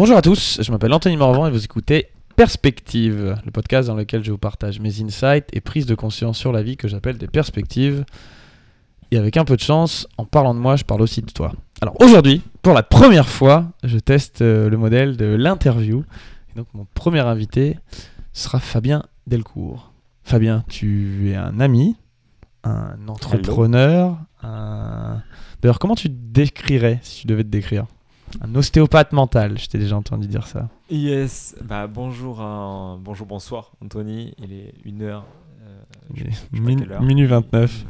Bonjour à tous, je m'appelle Anthony Morvan et vous écoutez Perspective, le podcast dans lequel je vous partage mes insights et prises de conscience sur la vie que j'appelle des perspectives. Et avec un peu de chance, en parlant de moi, je parle aussi de toi. Alors aujourd'hui, pour la première fois, je teste euh, le modèle de l'interview. Donc mon premier invité sera Fabien Delcourt. Fabien, tu es un ami, un entrepreneur, un... D'ailleurs, comment tu te décrirais si tu devais te décrire? Un ostéopathe mental, je t'ai déjà entendu dire ça. Yes, bah bonjour, à- bonjour, bonsoir Anthony, il est 1h. Il est min- minuit 29.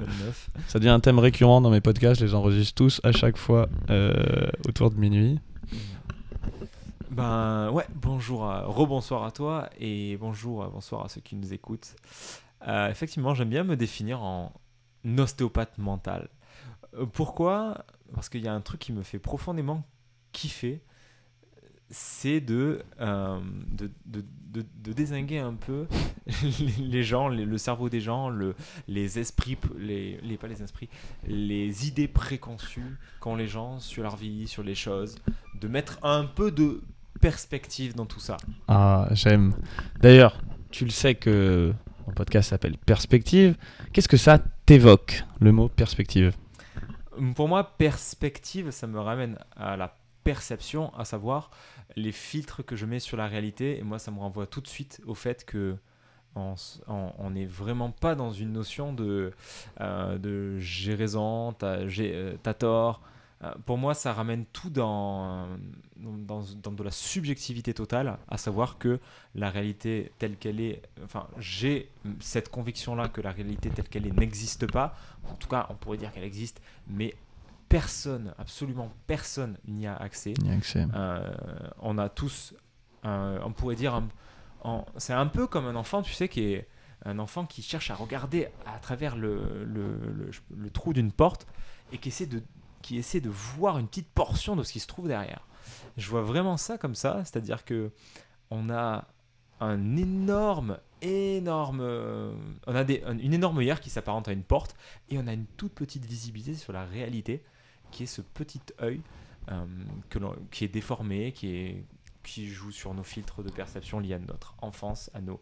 Ça devient un thème récurrent dans mes podcasts, je les enregistre tous à chaque fois euh, autour de minuit. Ben ouais, bonjour, à- rebonsoir à toi et bonjour, euh, bonsoir à ceux qui nous écoutent. Euh, effectivement, j'aime bien me définir en ostéopathe mental. Euh, pourquoi? Parce qu'il y a un truc qui me fait profondément kiffer, c'est de, euh, de, de, de- de désinguer un peu les- les gens, les- le cerveau des gens, le, les esprits, les, les, pas les esprits, les idées préconçues qu'ont les gens sur leur vie, sur les choses, de mettre un peu de perspective dans tout ça. Ah, j'aime. D'ailleurs, tu le sais que mon podcast s'appelle Perspective. Qu'est-ce que ça t'évoque, le mot perspective? Pour moi, perspective, ça me ramène à la perception, à savoir les filtres que je mets sur la réalité. Et moi, ça me renvoie tout de suite au fait que on n'est vraiment pas dans une notion de, euh, j'ai raison, t'as euh, tort. Euh, pour moi, ça ramène tout dans, dans, dans de la subjectivité totale, à savoir que la réalité telle qu'elle est, enfin, j'ai cette conviction-là que la réalité telle qu'elle est n'existe pas. En tout cas, on pourrait dire qu'elle existe, mais personne, absolument personne n'y a accès. A. Euh, on a tous, un- on pourrait dire, c'est un peu comme un enfant, tu sais, qui est un enfant qui cherche à regarder à travers le, le, le- le trou d'une porte et qui essaie, de, qui essaie de voir une petite portion de ce qui se trouve derrière. Je vois vraiment ça comme ça, c'est-à-dire que on a un énorme, énorme, on a des, une énorme œillère qui s'apparente à une porte et on a une toute petite visibilité sur la réalité qui est ce petit œil euh, qui est déformé, qui, est, qui joue sur nos filtres de perception liés à notre enfance, à nos,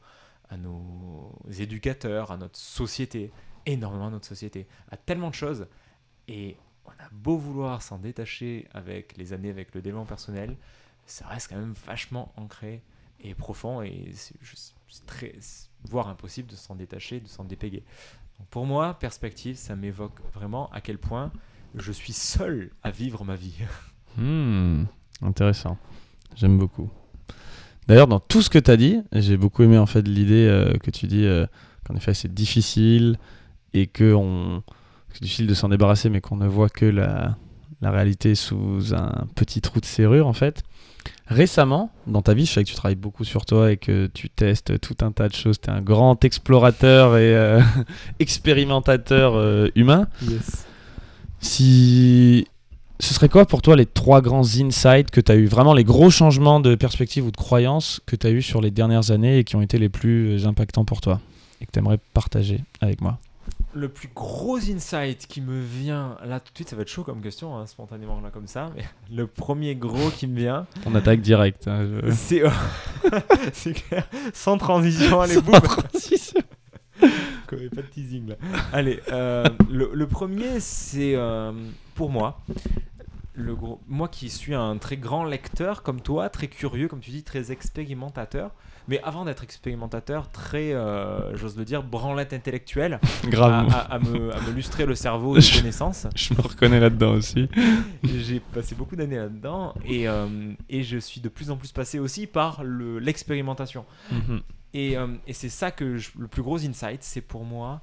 à nos éducateurs, à notre société, énormément à notre société, à tellement de choses. Et on a beau vouloir s'en détacher avec les années, avec le développement personnel, ça reste quand même vachement ancré et profond et c'est très, voire impossible de s'en détacher, de s'en dépéguer. Pour moi, perspective, ça m'évoque vraiment à quel point je suis seul à vivre ma vie. Hmm, intéressant. J'aime beaucoup. D'ailleurs, dans tout ce que tu as dit, j'ai beaucoup aimé en fait l'idée euh, que tu dis euh, qu'en effet c'est difficile et que on... c'est difficile de s'en débarrasser, mais qu'on ne voit que la... la réalité sous un petit trou de serrure en fait. Récemment, dans ta vie, je sais que tu travailles beaucoup sur toi et que tu testes tout un tas de choses. Tu es un grand explorateur et euh, expérimentateur euh, humain. Si ce serait quoi pour toi les trois grands insights que tu as eu, vraiment les gros changements de perspective ou de croyance que tu as eu sur les dernières années et qui ont été les plus impactants pour toi et que tu aimerais partager avec moi? Le plus gros insight qui me vient là tout de suite, ça va être chaud comme question, hein, spontanément là comme ça, mais le premier gros qui me vient, On attaque direct. hein, je- c'est c'est clair, sans transition, allez boum, Comme pas de teasing là. Allez, euh, le, le premier c'est euh, pour moi. Le gros, moi qui suis un très grand lecteur comme toi, très curieux, comme tu dis, très expérimentateur, mais avant d'être expérimentateur, très, euh, j'ose le dire, branlette intellectuelle, à, Grave. à- à me, à me lustrer le cerveau de Je- connaissances. Je me reconnais là-dedans aussi. J'ai passé beaucoup d'années là-dedans et, et je suis de plus en plus passé aussi par le- l'expérimentation. Mhm. Et, euh, et c'est ça que je- le plus gros insight, c'est pour moi,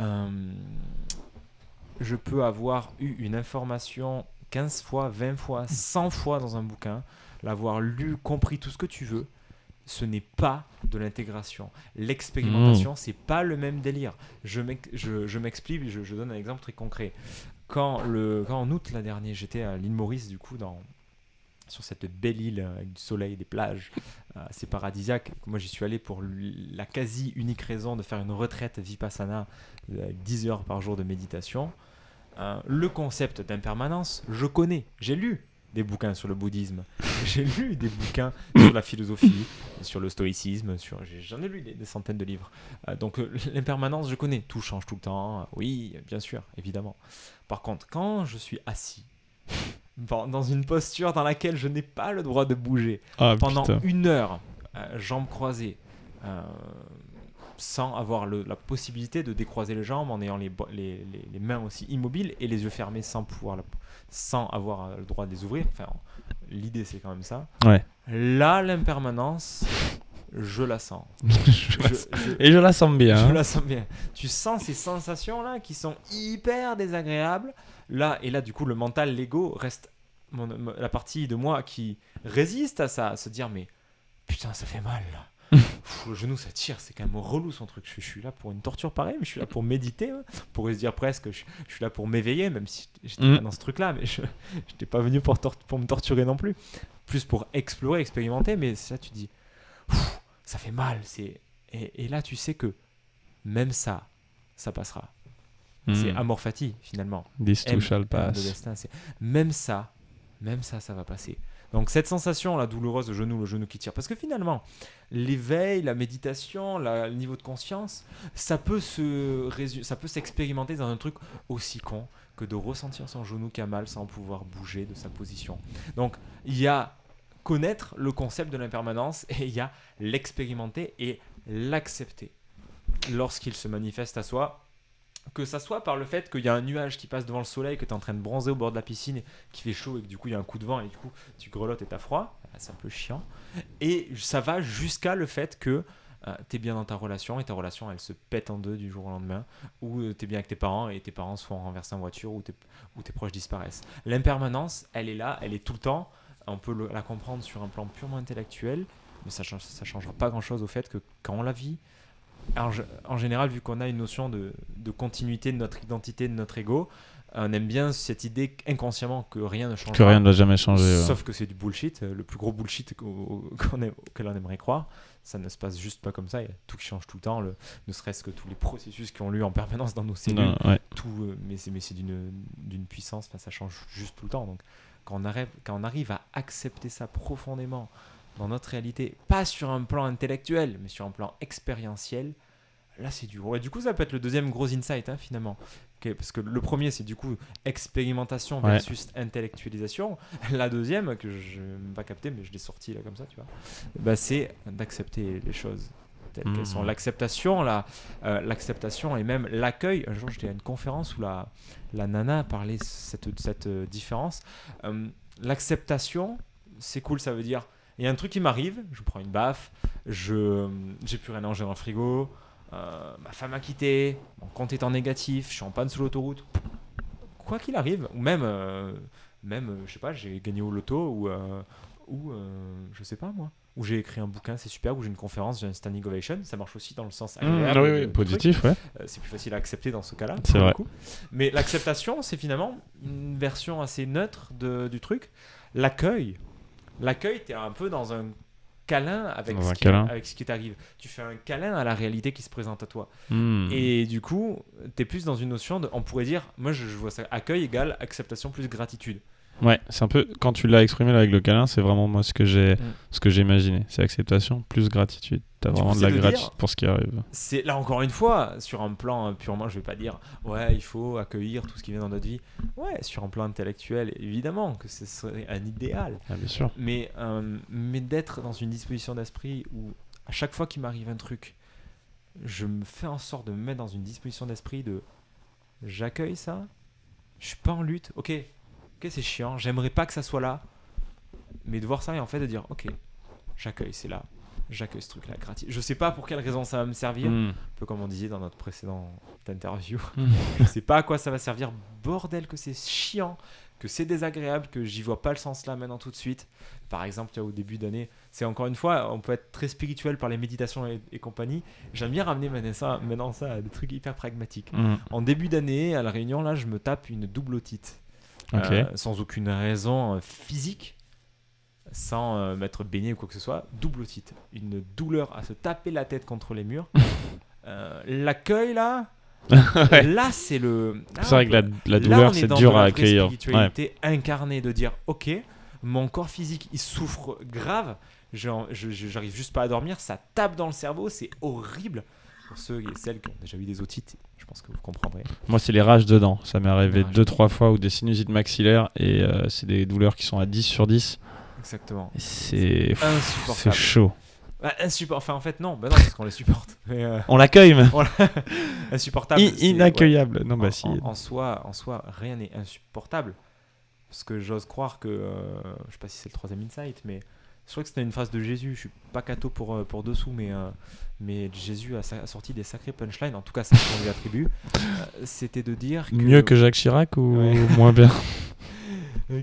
euh, je peux avoir eu une information 15 fois, 20 fois, 100 fois dans un bouquin, l'avoir lu, compris tout ce que tu veux. Ce n'est pas de l'intégration. L'expérimentation, c'est pas le même délire. Je m'ex- je- je m'explique, je, je donne un exemple très concret. Quand, le, quand en août l'an dernier, j'étais à l'île Maurice, du coup, dans, sur cette belle île avec du soleil, des plages, euh, c'est paradisiaque. Moi, j'y suis allé pour la quasi unique raison de faire une retraite vipassana euh, avec 10 heures par jour de méditation. Euh, le concept d'impermanence, je connais, j'ai lu, des bouquins sur le bouddhisme, j'ai lu des bouquins sur la philosophie, sur le stoïcisme, sur j'en ai lu des, centaines de livres. Euh, donc euh, l'impermanence, je connais, tout change tout le temps. Oui, bien sûr, évidemment. Par contre, quand je suis assis dans une posture dans laquelle je n'ai pas le droit de bouger Ah, pendant putain. une heure, euh, jambes croisées, euh, sans avoir le- la possibilité de décroiser les jambes, en ayant les, bo- les, les- les mains aussi immobiles et les yeux fermés sans pouvoir, la- sans avoir euh, le droit de les ouvrir. Enfin, l'idée c'est quand même ça. Ouais. Là, l'impermanence, je la sens. Je- je- Et je la sens bien. je hein. la sens bien. Tu sens ces sensations là qui sont hyper désagréables. Là et là, du coup, le mental, l'ego reste mon- la partie de moi qui résiste à ça, à se dire mais putain, ça fait mal là. Pff, le genou ça tire, c'est quand même relou son truc. Je, je suis là pour une torture pareille, mais je suis là pour méditer. hein. Pourrait se dire presque, je, je suis là pour m'éveiller, même si j'étais Mm. pas dans ce truc là, mais je n'étais pas venu pour, pour me torturer non plus. Plus pour explorer, expérimenter, mais ça tu dis, Pff, ça fait mal. c'est et, et là tu sais que même ça, ça passera. C'est Hmm. amor fati finalement. This too shall pass. destin, même ça, même ça, ça va passer. Donc cette sensation là douloureuse de genou, le genou qui tire, parce que finalement, l'éveil, la méditation, la- le niveau de conscience, ça peut se résu- ça peut s'expérimenter dans un truc aussi con que de ressentir son genou qui a mal sans pouvoir bouger de sa position. Donc il y a connaître le concept de l'impermanence et il y a l'expérimenter et l'accepter lorsqu'il se manifeste à soi que ça soit par le fait qu'il y a un nuage qui passe devant le soleil, que tu es en train de bronzer au bord de la piscine, qui fait chaud et que du coup il y a un coup de vent et du coup tu grelottes et t'as froid, Ah, c'est un peu chiant. Et ça va jusqu'à le fait que tu es bien dans ta relation et ta relation elle se pète en deux du jour au lendemain, ou tu es bien avec tes parents et tes parents se font renverser en voiture ou tes, tes proches disparaissent. L'impermanence, elle est là, elle est tout le temps, on peut la comprendre sur un plan purement intellectuel, mais ça ne changera pas grand-chose au fait que quand on la vit, alors, en général, vu qu'on a une notion de, de continuité de notre identité, de notre ego, on aime bien cette idée inconsciemment que rien ne change. Que rien ne va jamais changer. ouais. Sauf que c'est du bullshit, euh, le plus gros bullshit qu'on aime- auquel on aimerait croire. Ça ne se passe juste pas comme ça. Il y a tout qui change tout le temps, le- ne serait-ce que tous les processus qui ont lieu en permanence dans nos cellules. Non, ouais. Tout, euh, mais c'est d'une puissance, ça change juste tout le temps. Donc quand on, arrive, quand on arrive à accepter ça profondément dans notre réalité, pas sur un plan intellectuel, mais sur un plan expérientiel, là c'est dur. Ouais, du coup, ça peut être le deuxième gros insight hein, finalement. Parce que le premier, c'est du coup expérimentation Ouais. versus intellectualisation. La deuxième, que je n'ai même pas capté, mais je l'ai sortie là comme ça, tu vois, bah, c'est d'accepter les choses telles qu'elles sont. L'acceptation, la, euh, l'acceptation et même l'accueil. Un jour, j'étais à une conférence où la, la nana parlait de cette, cette euh, différence. Euh, l'acceptation, c'est cool, ça veut dire il y a un truc qui m'arrive, je prends une baffe, je j'ai plus rien à manger dans le frigo, euh, ma femme a quitté, mon compte est en négatif, je suis en panne sur l'autoroute. Quoi qu'il arrive, ou même, euh, même euh, je sais pas, j'ai gagné au loto ou, euh, ou euh, je sais pas moi, ou j'ai écrit un bouquin, c'est super, ou j'ai une conférence, j'ai un standing ovation, ça marche aussi dans le sens Mmh, agréable. oui, de- oui, positif, ouais. C'est plus facile à accepter dans ce cas-là. C'est vrai. coup. Mais l'acceptation, c'est finalement une version assez neutre de- du truc. L'accueil, l'accueil, tu es un peu dans un câlin avec, Dans ce un qui, câlin. avec ce qui t'arrive. Tu fais un câlin à la réalité qui se présente à toi. Hmm. Et du coup, tu es plus dans une notion de, on pourrait dire, moi je, je vois ça, accueil égale acceptation plus gratitude. Ouais, c'est un peu quand tu l'as exprimé là avec le câlin, c'est vraiment moi ce que j'ai Mm. ce que j'ai imaginé, c'est acceptation plus gratitude. T'as vraiment coup, de la gratitude pour ce qui arrive. C'est là encore une fois, sur un plan purement, je vais pas dire, ouais, il faut accueillir tout ce qui vient dans notre vie. Ouais, sur un plan intellectuel, évidemment que ce serait un idéal. Ah, bien sûr. Mais, euh, mais d'être dans une disposition d'esprit où à chaque fois qu'il m'arrive un truc, je me fais en sorte de me mettre dans une disposition d'esprit de j'accueille ça, je suis pas en lutte, ok, ok c'est chiant, j'aimerais pas que ça soit là, mais de voir ça et en fait de dire ok, j'accueille, c'est là, j'accueille ce truc là, gratis. Je sais pas pour quelle raison ça va me servir, Hmm. un peu comme on disait dans notre précédente interview. Mm. je sais pas à quoi ça va servir. Bordel que c'est chiant, que c'est désagréable, que j'y vois pas le sens là maintenant tout de suite. Par exemple, au début d'année, c'est encore une fois, on peut être très spirituel par les méditations et, et compagnie. J'aime bien ramener maintenant ça, à des trucs hyper pragmatiques. Hmm. En début d'année, à la réunion, là, je me tape une double otite. Ok. Euh, sans aucune raison euh, physique, sans euh, m'être baigné ou quoi que ce soit, double otite. Une douleur à se taper la tête contre les murs. Euh, L'accueil là, Ouais. là c'est le. C'est vrai que la, douleur c'est dur à accueillir. Ouais. spiritualité incarnée de dire ok, mon corps physique, il souffre grave. J'arrive juste pas à dormir. Ça tape dans le cerveau. C'est horrible. Pour ceux et celles qui ont déjà eu des otites, je pense que vous comprendrez. Moi, c'est les rages dedans. Ça m'est arrivé deux, trois fois ou des sinusites maxillaires et euh, c'est des douleurs qui sont à 10 sur 10. Exactement. C'est pff, c'est Insupportable. chaud. Bah, insupport- Enfin, en fait, non. Bah non, parce qu'on les supporte. Mais euh, On l'accueille, mais insupportable. I- inaccuyable. Non, en, bah si. en- en soi, en soi, rien n'est insupportable. Parce que j'ose croire que, euh, je sais pas si c'est le troisième insight, mais je crois que c'était une phrase de Jésus. Je suis pas catho pour, euh, pour dessous, mais, euh, mais Jésus a, sorti des sacrés punchlines, en tout cas, c'est ce qu'on lui attribue. Euh, c'était de dire que. Mieux que Jacques Chirac ou Ouais. moins bien?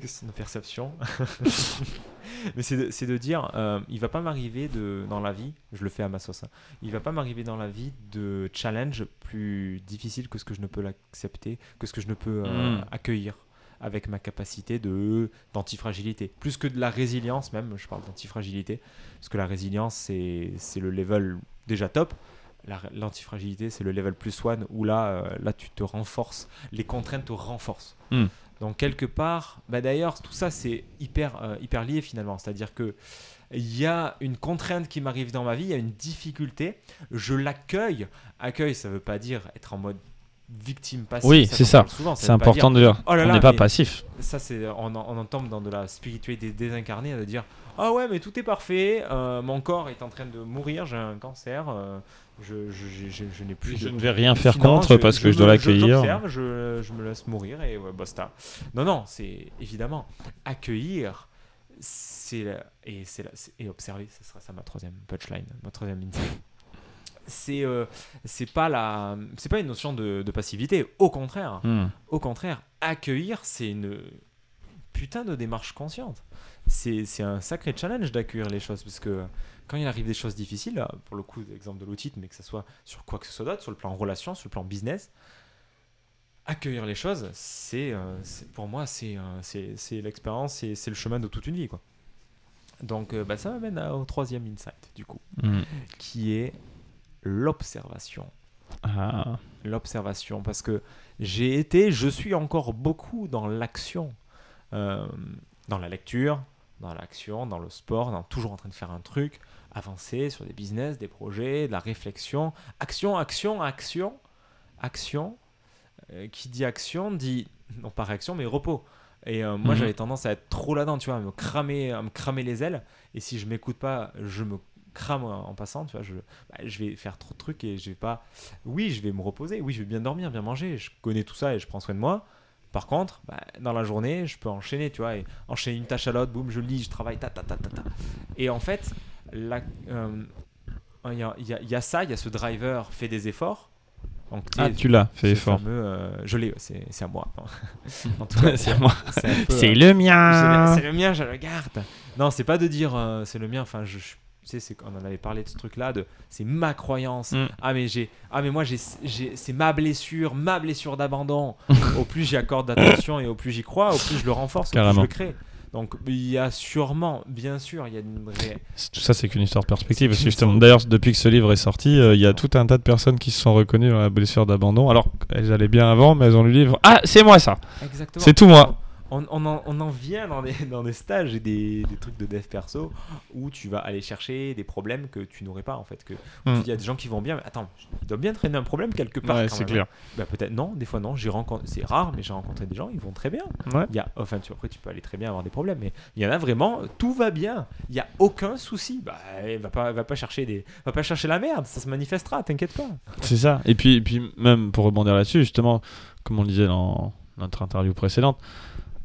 c'est une perception. Mais c'est de, c'est de dire, euh, il va pas m'arriver de dans la vie, je le fais à ma sauce, hein, il va pas m'arriver dans la vie de challenge plus difficile que ce que je ne peux l'accepter, que ce que je ne peux euh, Mm. accueillir avec ma capacité de d'antifragilité. Plus que de la résilience même, je parle d'antifragilité, parce que la résilience c'est c'est le level déjà top. La- L'antifragilité, c'est le level plus one où là, euh, là, tu te renforces. Les contraintes te renforcent. Hmm. Donc quelque part, bah d'ailleurs, tout ça c'est hyper, euh, hyper lié finalement. C'est-à-dire que il y a une contrainte qui m'arrive dans ma vie, il y a une difficulté, je l'accueille. Accueil, ça veut pas dire être en mode victime passive. Oui, c'est ça. C'est important de dire. Oh là on n'est pas passif. dire- ça c'est, on, on en tombe dans de la spiritualité désincarnée, de dire ah ouais mais tout est parfait, euh, mon corps est en train de mourir, j'ai un cancer, euh, je, je, j'ai- je n'ai plus Je de ne vais rien faire contre parce que je dois l'accueillir. Je, je me laisse mourir et ouais, basta. Non, non, c'est évidemment accueillir, c'est la- et c'est la- et observer. Ce sera ça ma troisième punchline, ma troisième insight. C'est euh, c'est pas la c'est pas une notion de, de passivité. Au contraire, Hmm. au contraire, accueillir, c'est une putain de démarche consciente. C'est un sacré challenge d'accueillir les choses, parce que quand il arrive des choses difficiles, pour le coup, l'exemple de l'outil, mais que ce soit sur quoi que ce soit d'autre, sur le plan relation, sur le plan business, accueillir les choses, c'est euh, pour moi, c'est euh, l'expérience, c'est c'est le chemin de toute une vie. Quoi. Donc euh, bah, ça m'amène au troisième insight, du coup, Hmm. qui est l'observation Ah. l'observation parce que j'ai été, je suis encore beaucoup dans l'action, Euh, dans la lecture, dans l'action, dans le sport, dans toujours en train de faire un truc, avancer sur des business, des projets, de la réflexion, action, action, action, action. Euh, qui dit action dit non pas réaction mais repos. Et euh, moi Mhm. j'avais tendance à être trop là-dedans, tu vois, à me cramer, à me cramer les ailes. Et si je m'écoute pas, je me crame en passant, tu vois, je, bah, je vais faire trop de trucs et je vais pas. Oui, je vais me reposer, oui, je vais bien dormir, bien manger, je connais tout ça et je prends soin de moi. Par contre, bah, dans la journée, je peux enchaîner, tu vois, et enchaîner une tâche à l'autre, boum, je lis, je travaille, ta ta ta ta ta. Et en fait, euh, il y, a, il y a- il y a ça, il y a ce driver fait des efforts. Donc, Ah, tu l'as, fais ce effort. fameux, euh, je l'ai, c'est à moi. en tout cas, C'est à moi. c'est le mien. C'est le mien, je le garde. Non, c'est pas de dire euh, c'est le mien. Enfin, je, je- tu sais, c'est qu'on en avait parlé de ce truc-là. De, c'est ma croyance. Mm. Ah mais j'ai, ah mais moi j'ai, j'ai- c'est ma blessure, ma blessure d'abandon. au plus j'y accorde d'attention et au plus j'y crois, au plus je le renforce, au plus je Carrément. le crée. Donc il y a sûrement, bien sûr, il y a une vraie. Tout ça, c'est qu'une histoire de perspective. Parce que justement, d'ailleurs, depuis que ce livre est sorti, euh, il y a tout un tas de personnes qui se sont reconnues dans la blessure d'abandon. Alors, elles allaient bien avant, mais elles ont lu le livre. Ah, c'est moi ça. Exactement. C'est tout moi. On, on en, on en vient dans des, dans des stages et des, des trucs de dev perso où tu vas aller chercher des problèmes que tu n'aurais pas en fait. Que, Mm. Il y a des gens qui vont bien, mais attends, il doit bien traîner un problème quelque part. Ouais, c'est clair. Bah, peut-être non, des fois non. J'ai rencontré, c'est rare, mais j'ai rencontré des gens, ils vont très bien. Ouais. Il y a, enfin, tu, après tu peux aller très bien avoir des problèmes, mais il y en a vraiment, tout va bien. Il y a aucun souci. Bah, eh, va pas, va pas chercher des, va pas chercher la merde, ça se manifestera, t'inquiète pas. C'est ça. Et puis, et puis, même pour rebondir là-dessus, justement, comme on le disait dans notre interview précédente,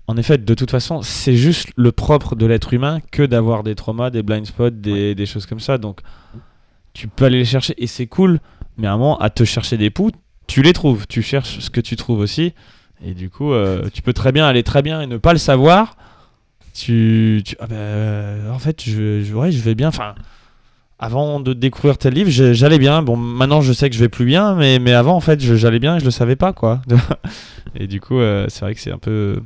en effet, de toute façon, c'est juste le propre de l'être humain que d'avoir des traumas, des blind spots, des, des choses comme ça. Donc, tu peux aller les chercher et c'est cool, mais à un moment, à te chercher des poux, tu les trouves. Tu cherches ce que tu trouves aussi. Et du coup, euh, tu peux très bien aller très bien et ne pas le savoir. Tu, tu- ah ben, euh, en fait, je, je, ouais, je vais bien. Enfin, avant de découvrir tel livre, j'allais bien. Bon, maintenant, je sais que je vais plus bien, mais, mais avant, en fait, j'allais bien et je le savais pas, quoi. et du coup, euh, c'est vrai que c'est un peu.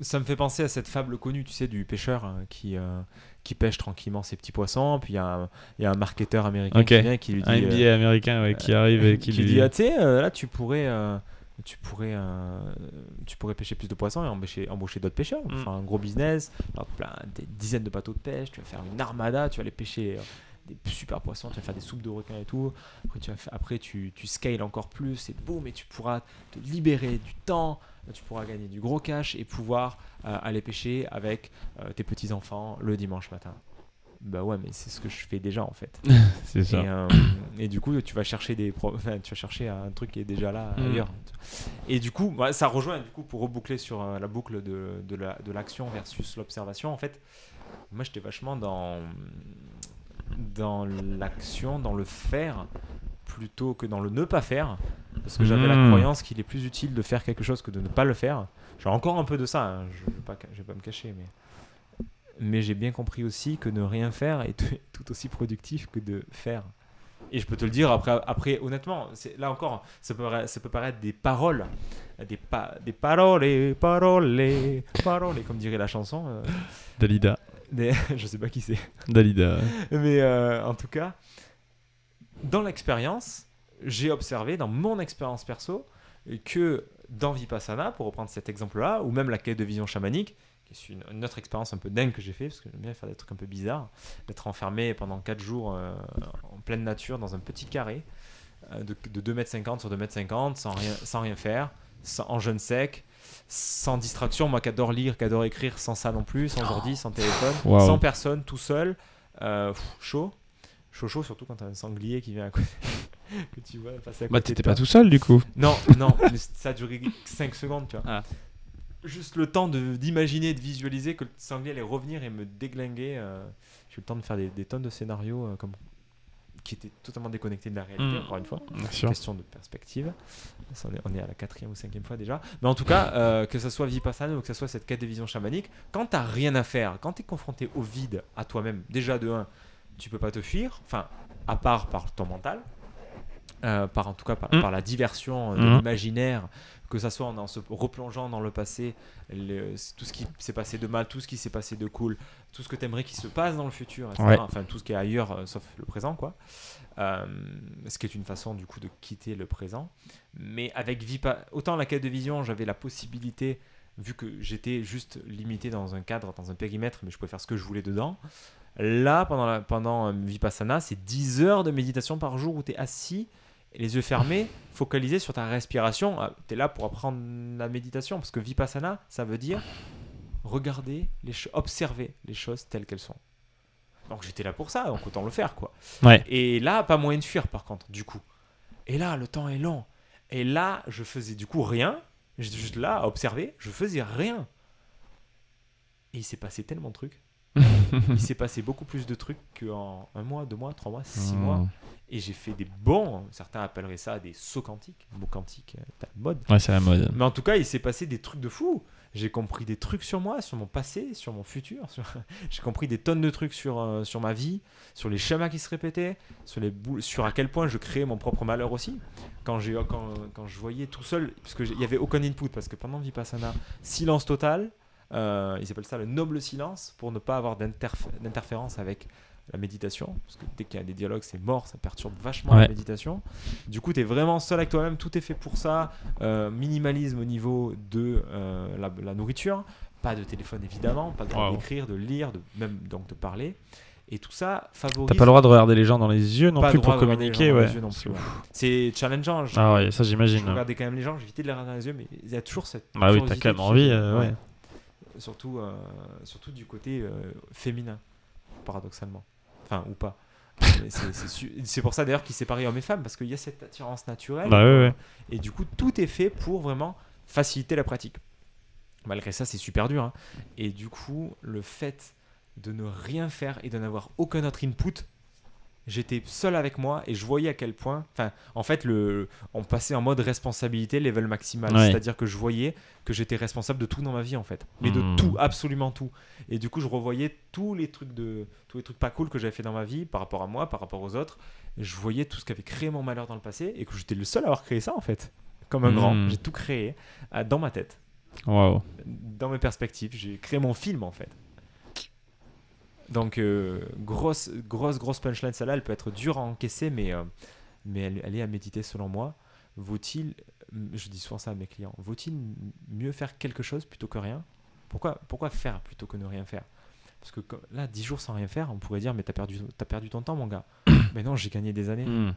Ça me fait penser à cette fable connue, tu sais, du pêcheur hein, qui, euh, qui pêche tranquillement ses petits poissons. Puis il y, a un- il y a un marketeur américain qui vient qui lui dit. Un euh, américain ouais, qui arrive et qui, qui lui dit ah, tu sais euh, là tu pourrais euh, tu pourrais, tu pourrais pêcher plus de poissons et embaucher, embaucher d'autres pêcheurs. Mm. Faire un gros business, plein, des dizaines de bateaux de pêche, tu vas faire une armada, tu vas aller pêcher des super poissons, tu vas faire des soupes de requins et tout. Après, tu, vas après tu, tu scales encore plus et boum, et tu pourras te libérer du temps, tu pourras gagner du gros cash et pouvoir euh, aller pêcher avec euh, tes petits-enfants le dimanche matin. Bah ouais, mais c'est ce que je fais déjà en fait. C'est ça. Et, euh, et du coup, tu vas chercher des, pro- enfin, tu vas chercher un truc qui est déjà là Mm. ailleurs. Et du coup, ça rejoint du coup pour reboucler sur la boucle de, de la- de l'action versus l'observation. En fait, moi, j'étais vachement dans dans l'action, dans le faire, plutôt que dans le ne pas faire, parce que j'avais la Mm. croyance qu'il est plus utile de faire quelque chose que de ne pas le faire. J'ai encore un peu de ça. hein, Je ne vais, pas- je vais pas me cacher, mais mais j'ai bien compris aussi que ne rien faire est tout- aussi productif que de faire. Et je peux te le dire, après, après honnêtement, là encore, ça peut, paraître- ça peut paraître des paroles, des, pa des paroles, paroles, paroles, comme dirait la chanson. euh, Dalida. des- je sais pas qui c'est. Dalida. Mais euh, en tout cas, dans l'expérience, j'ai observé, dans mon expérience perso, que dans Vipassana, pour reprendre cet exemple-là, ou même la quête de vision chamanique, qui est une, une autre expérience un peu dingue que j'ai fait, parce que j'aime bien faire des trucs un peu bizarres, d'être enfermé pendant 4 jours euh, en pleine nature dans un petit carré euh, de, de 2m50 sur 2m50, sans rien, sans rien faire, sans- en jeûne sec, sans distraction, moi qui adore lire, qui adore écrire, sans ça non plus, sans ordi, sans téléphone, Wow. sans personne, tout seul, euh, pff, chaud. Chaud, chaud, surtout quand t'as un sanglier qui vient à côté. que tu vois passer à côté. Bah, de t'étais toi. pas tout seul du coup. Non, non, mais ça a duré 5 secondes, tu vois. Ah. Juste le temps de- d'imaginer, de, visualiser que le sanglier allait revenir et me déglinguer. euh, J'ai eu le temps de faire des, des tonnes de scénarios euh, comme, qui étaient totalement déconnectés de la réalité, Mm. encore une fois. Bien sûr. Question de perspective. Ça, on, est, on est à la quatrième ou cinquième fois déjà. Mais en tout cas, euh, que ce soit Vipassana ou que ce soit cette quête de vision chamanique, quand t'as rien à faire, quand t'es confronté au vide, à toi-même, déjà de un, tu peux pas te fuir, enfin, à part par ton mental, par en tout cas par, Mm. par la diversion euh, de Mm. l'imaginaire, que ça soit en, en se replongeant dans le passé, le- tout ce qui s'est passé de mal, tout ce qui s'est passé de cool, tout ce que tu aimerais qu'il se passe dans le futur, etc. Ouais. Enfin, tout ce qui est ailleurs, euh, sauf le présent, quoi. Euh, ce qui est une façon, du coup, de quitter le présent. Mais avec Vipa, autant la quête de vision, j'avais la possibilité, vu que j'étais juste limité dans un cadre, dans un périmètre, mais je pouvais faire ce que je voulais dedans. Là, pendant, la, pendant euh, Vipassana, c'est 10 heures de méditation par jour où tu es assis, les yeux fermés, focalisé sur ta respiration. Tu es là pour apprendre la méditation, parce que Vipassana, ça veut dire regarder, les observer les choses telles qu'elles sont. Donc j'étais là pour ça, donc autant le faire, quoi. Ouais. Et là, pas moyen de fuir, par contre, du coup. Et là, le temps est long. Et là, je faisais du coup rien. J'étais juste là à observer. Je faisais rien. Et il s'est passé tellement de trucs. il s'est passé beaucoup plus de trucs qu'en un mois, deux mois, trois mois, six Mm. mois. Et j'ai fait des bons, certains appelleraient ça des sauts quantiques. Mot quantique, euh, la mode. Ouais, c'est la mode. Mais en tout cas, il s'est passé des trucs de fou. J'ai compris des trucs sur moi, sur mon passé, sur mon futur. sur- J'ai compris des tonnes de trucs sur, euh, sur ma vie, sur les schémas qui se répétaient, sur, les boules, sur à quel point je créais mon propre malheur aussi. Quand, j'ai, quand, quand je voyais tout seul, parce qu'il n'y avait aucun input, parce que pendant Vipassana, silence total, euh, ils appellent ça le noble silence, pour ne pas avoir d'interf- d'interférence avec la méditation. Parce que dès qu'il y a des dialogues, c'est mort, ça perturbe vachement la méditation. Du coup, tu es vraiment seul avec toi-même, tout est fait pour ça. Euh, minimalisme au niveau de euh, la, la nourriture, pas de téléphone évidemment, pas le Wow. d'écrire, de lire, de, même donc de parler. Et tout ça favorise. T'as pas le droit de regarder les gens dans les yeux non Pas plus pour communiquer, ouais. ouais. C'est challengeant. Je, Ah ouais, ça je j'imagine. regardais quand même les gens, j'évitais de les regarder dans les yeux, mais il y a toujours cette. Bah oui, t'as quand même envie, euh, ouais. Surtout, surtout du côté féminin, paradoxalement. Enfin, ou pas. C'est- pour ça d'ailleurs qu'il séparait hommes et femmes, parce qu'il y a cette attirance naturelle. Bah ouais, ouais. Et du coup, tout est fait pour vraiment faciliter la pratique. Malgré ça, c'est super dur. hein. Et du coup, le fait de ne rien faire et de n'avoir aucun autre input, j'étais seul avec moi et je voyais à quel point. Enfin, en fait, le, on passait en mode responsabilité, level maximal. Ouais. C'est-à-dire que je voyais que j'étais responsable de tout dans ma vie, en fait. Mais de Hmm. tout, absolument tout. Et du coup, je revoyais tous les trucs de tous les trucs pas cool que j'avais fait dans ma vie par rapport à moi, par rapport aux autres. Je voyais tout ce qui avait créé mon malheur dans le passé et que j'étais le seul à avoir créé ça, en fait. Comme un Hmm. grand. J'ai tout créé euh, dans ma tête Waouh. dans mes perspectives. J'ai créé mon film en fait. Donc, euh, grosse, grosse, grosse punchline, celle-là, elle peut être dure à encaisser, mais, euh, mais elle, elle est à méditer selon moi. Vaut-il je dis souvent ça à mes clients, vaut-il mieux faire quelque chose plutôt que rien? Pourquoi, pourquoi faire plutôt que ne rien faire? Parce que là, 10 jours sans rien faire, on pourrait dire, mais t'as perdu, as perdu ton temps, mon gars. mais non, j'ai gagné des années. Hmm.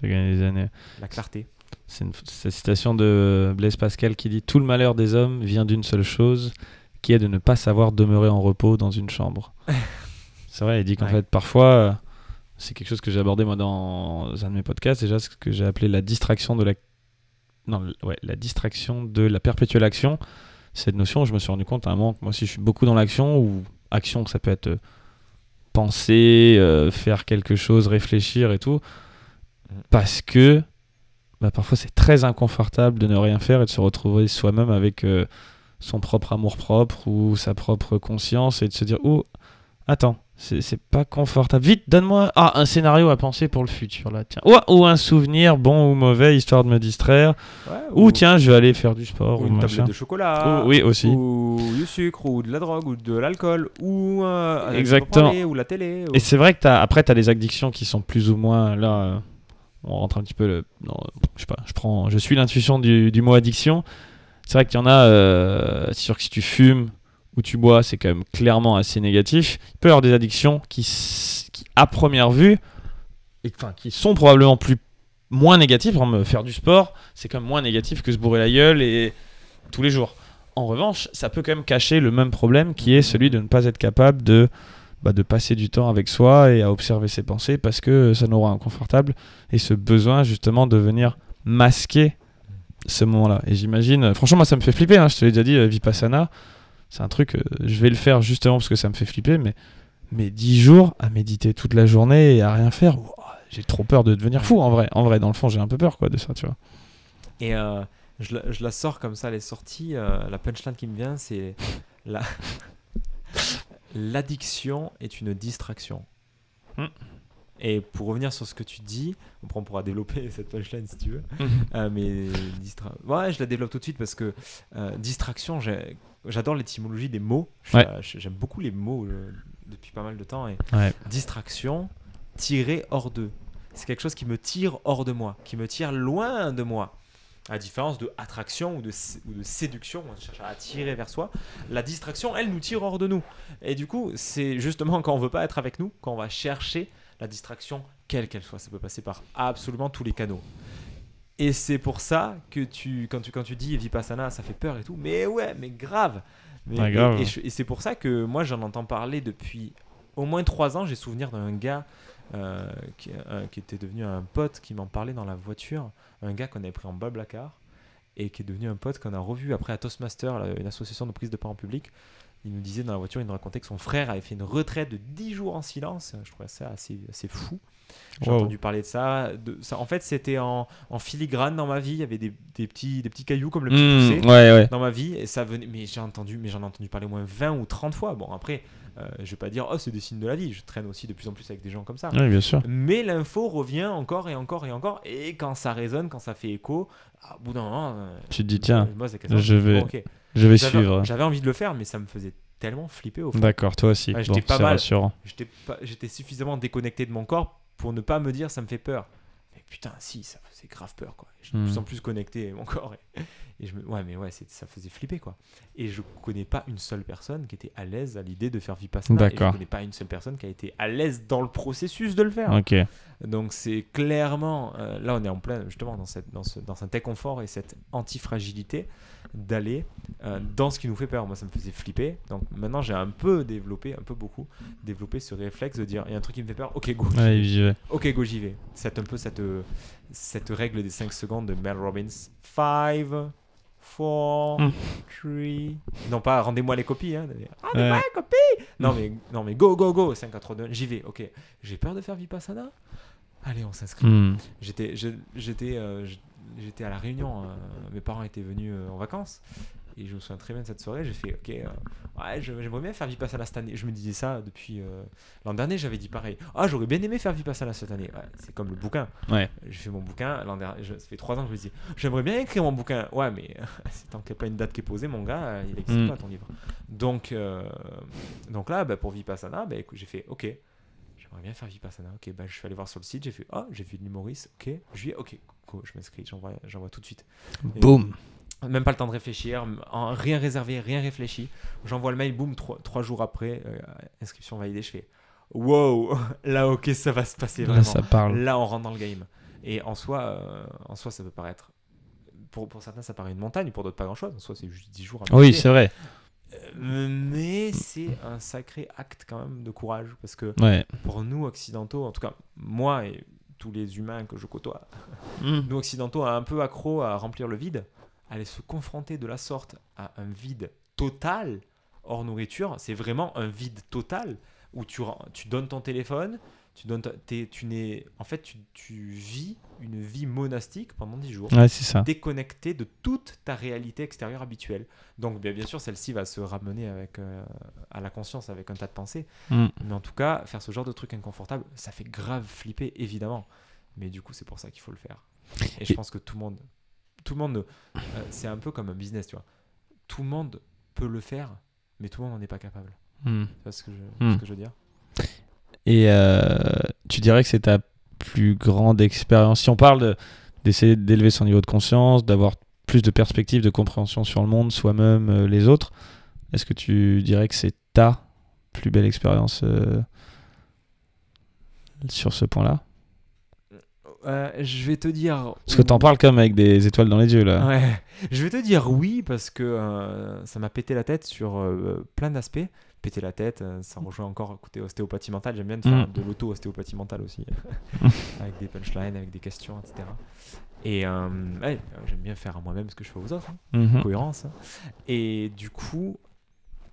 T'as gagné des années. La clarté. C'est une, citation de Blaise Pascal qui dit Tout le malheur des hommes vient d'une seule chose, qui est de ne pas savoir demeurer en repos dans une chambre. c'est vrai, il dit qu'en fait, parfois, c'est quelque chose que j'ai abordé moi dans un de mes podcasts, déjà, ce que j'ai appelé la distraction de la. Non, ouais, la distraction de la perpétuelle action cette notion, je me suis rendu compte à un moment que moi aussi je suis beaucoup dans l'action, ou action, ça peut être euh, penser, euh, faire quelque chose, réfléchir et tout, parce que bah, parfois c'est très inconfortable de ne rien faire et de se retrouver soi-même avec euh, son propre amour propre ou sa propre conscience et de se dire, oh, attends, c'est pas confortable. Vite, donne-moi ah, un scénario à penser pour le futur. là. Tiens. Ou, un souvenir, bon ou mauvais, histoire de me distraire. ou, tiens, je vais aller faire du sport. Ou, une tablette de chocolat. oui, aussi. Ou du sucre, ou de la drogue, ou de l'alcool, ou euh, Exactement. ou la télé. Et c'est vrai que as, après, tu as des addictions qui sont plus ou moins. Là, euh, on rentre un petit peu. Le, non, je sais pas, je, prends, je suis l'intuition du, du, mot addiction. C'est vrai qu'il y en a. Euh, c'est sûr que si tu fumes où tu bois, c'est quand même clairement assez négatif. Il peut y avoir des addictions qui, à première vue, et, enfin, qui sont probablement plus moins négatives. faire du sport, c'est quand même moins négatif que se bourrer la gueule et tous les jours. En revanche, ça peut quand même cacher le même problème qui est celui de ne pas être capable de, bah, de passer du temps avec soi et à observer ses pensées parce que ça nous rend inconfortable et ce besoin justement de venir masquer ce moment-là. Et j'imagine, franchement, moi ça me fait flipper, hein, je te l'ai déjà dit, euh, Vipassana c'est un truc, euh, je vais le faire justement parce que ça me fait flipper, mais, mais 10 jours à méditer toute la journée et à rien faire, j'ai trop peur de devenir fou en vrai. En vrai, dans le fond, j'ai un peu peur quoi, de ça, tu vois. Et euh, je, la, je, la, sors comme ça, les sorties. Euh, la punchline qui me vient, c'est la... l'addiction est une distraction. Hmm. Et pour revenir sur ce que tu dis, on pourra développer cette punchline si tu veux. Hmm. mais distra... ouais, je la développe tout de suite parce que distraction, j'ai J'adore l'étymologie des mots. J'aime beaucoup les mots euh, depuis pas mal de temps. Et Distraction, tirer hors d'eux. C'est quelque chose qui me tire hors de moi, qui me tire loin de moi. À la différence de attraction ou de, de séduction, on cherche à attirer vers soi, la distraction, elle nous tire hors de nous. Et du coup, c'est justement quand on veut pas être avec nous, quand on va chercher la distraction, quelle qu'elle soit. Ça peut passer par absolument tous les canaux. Et c'est pour ça que tu, quand tu, quand tu dis Vipassana, ça fait peur et tout. Mais ouais, mais grave. Mais, Et, c'est pour ça que moi, j'en entends parler depuis au moins trois ans. J'ai souvenir d'un gars euh, qui, euh, qui, était devenu un pote qui m'en parlait dans la voiture. Un gars qu'on avait pris en Blablacar et qui est devenu un pote qu'on a revu après à Toastmaster, une association de prise de part en public. Il nous disait dans la voiture, il nous racontait que son frère avait fait une retraite de 10 jours en silence. Je trouvais ça assez, assez fou. J'ai entendu parler de ça. de ça. En fait, c'était en, en, filigrane dans ma vie. Il y avait des, des, petits, des petits cailloux comme le petit mmh, poussé ouais, ouais. dans ma vie. Et ça venait. Mais j'ai entendu, mais j'en ai entendu parler au moins 20 ou 30 fois. Bon, après, euh, je vais pas dire, oh, c'est des signes de la vie. Je traîne aussi de plus en plus avec des gens comme ça. Oui, bien sûr. Mais l'info revient encore et encore et encore. Et quand ça résonne, quand ça fait écho, à bout d'un moment. Euh, tu te dis, tiens, je vais, je vais suivre. J'avais envie de le faire, mais ça me faisait tellement flipper au fond. D'accord, toi aussi. j'étais pas mal. J'étais suffisamment déconnecté de mon corps pour ne pas me dire ça me fait peur. Mais putain, si, ça faisait grave peur, quoi. Je suis de plus hmm. en plus connecté mon corps. Et, je me... Ouais, mais ouais, ça faisait flipper, quoi. Et je connais pas une seule personne qui était à l'aise à l'idée de faire Vipassana. D'accord. Et je connais pas une seule personne qui a été à l'aise dans le processus de le faire. Ok. Donc c'est clairement, euh, là on est en plein justement dans, cette, dans, ce, dans un tel confort et cette antifragilité d'aller euh, dans ce qui nous fait peur. Moi, ça me faisait flipper. Donc maintenant, j'ai un peu développé, un peu beaucoup, développé ce réflexe de dire il y a un truc qui me fait peur, ok, go. j'y vais. Ok, go, j'y vais. C'est un peu cette, cette règle des 5 secondes de Mel Robbins 5, 4, 3. Non, pas rendez-moi les copies. Hein. Rendez-moi les copies non mais, non, mais go, go, go 5, 4, 3, 2, j'y vais. Ok, j'ai peur de faire Vipassana Allez, on s'inscrit. Hmm. J'étais, j'étais, euh, j'étais à la Réunion, euh, mes parents étaient venus euh, en vacances. Et je me souviens très bien de cette soirée, j'ai fait, ok, euh, ouais, j'aimerais bien faire Vipassana cette année. Je me disais ça depuis l'an dernier, j'avais dit pareil. Ah, j'aurais bien aimé faire Vipassana cette année. c'est comme le bouquin. Ouais. J'ai fait mon bouquin l'an dernier, ça fait trois ans que je me dis, j'aimerais bien écrire mon bouquin. Ouais, mais tant qu'il n'y a pas une date qui est posée, mon gars, il n'existe mm. pas ton livre. Donc, donc là, bah, pour Vipassana, bah, j'ai fait, ok, j'aimerais bien faire Vipassana. Ok, bah, je suis allé voir sur le site, j'ai fait, oh, j'ai vu de l'humoriste, ok, juillet, ok, go, je m'inscris, j'envoie, j'envoie tout de suite. Et- Boum. Même pas le temps de réfléchir, en- rien réservé, rien réfléchi. J'envoie le mail, boum, trois, trois jours après, euh, inscription validée, je fais, wow, là, ok, ça va se passer Là, ça parle. Là, on rentre dans le game. Et en soi, euh, en soi ça peut paraître. Pour, pour certains, ça paraît une montagne, pour d'autres, pas grand chose. En soi, c'est juste 10 jours à Oui, c'est vrai. Euh, Mais c'est un sacré acte quand même de courage. Parce que Ouais. pour nous, occidentaux, en tout cas, moi et tous les humains que je côtoie, Mm. nous, occidentaux, un peu accro à remplir le vide, aller se confronter de la sorte à un vide total hors nourriture, c'est vraiment un vide total où tu donnes ton téléphone, tu donnes ta- t'es- tu n'es, en fait, tu, tu vis une vie monastique pendant 10 jours, Ouais, c'est ça. déconnecté de toute ta réalité extérieure habituelle. Donc, bien, bien sûr, celle-ci va se ramener avec, euh, à la conscience avec un tas de pensées, Mm. mais en tout cas, faire ce genre de truc inconfortable, ça fait grave flipper, évidemment. Mais du coup, c'est pour ça qu'il faut le faire. Et je pense que tout le monde, tout le monde, euh, c'est un peu comme un business, tu vois. Tout le monde peut le faire, mais tout le monde n'en est pas capable. Mm. Tu vois ce que je, Hmm. ce que je veux dire? Et euh, tu dirais que c'est ta plus grande expérience. Si on parle de- d'essayer d'élever son niveau de conscience, d'avoir plus de perspectives, de compréhension sur le monde, soi-même, euh, les autres, est-ce que tu dirais que c'est ta plus belle expérience euh, sur ce point-là? Euh, Je vais te dire. Parce que t'en parles comme avec des étoiles dans les yeux là. Ouais. Je vais te dire oui parce que ça m'a pété la tête sur plein d'aspects. Péter la tête, euh, ça rejoint encore côté ostéopathie mentale. J'aime bien de faire Mm. de l'auto-ostéopathie mentale aussi, avec des punchlines, avec des questions, etc. Et euh, ouais, euh, j'aime bien faire à moi-même ce que je fais aux autres, hein. Mhm. cohérence. Et du coup,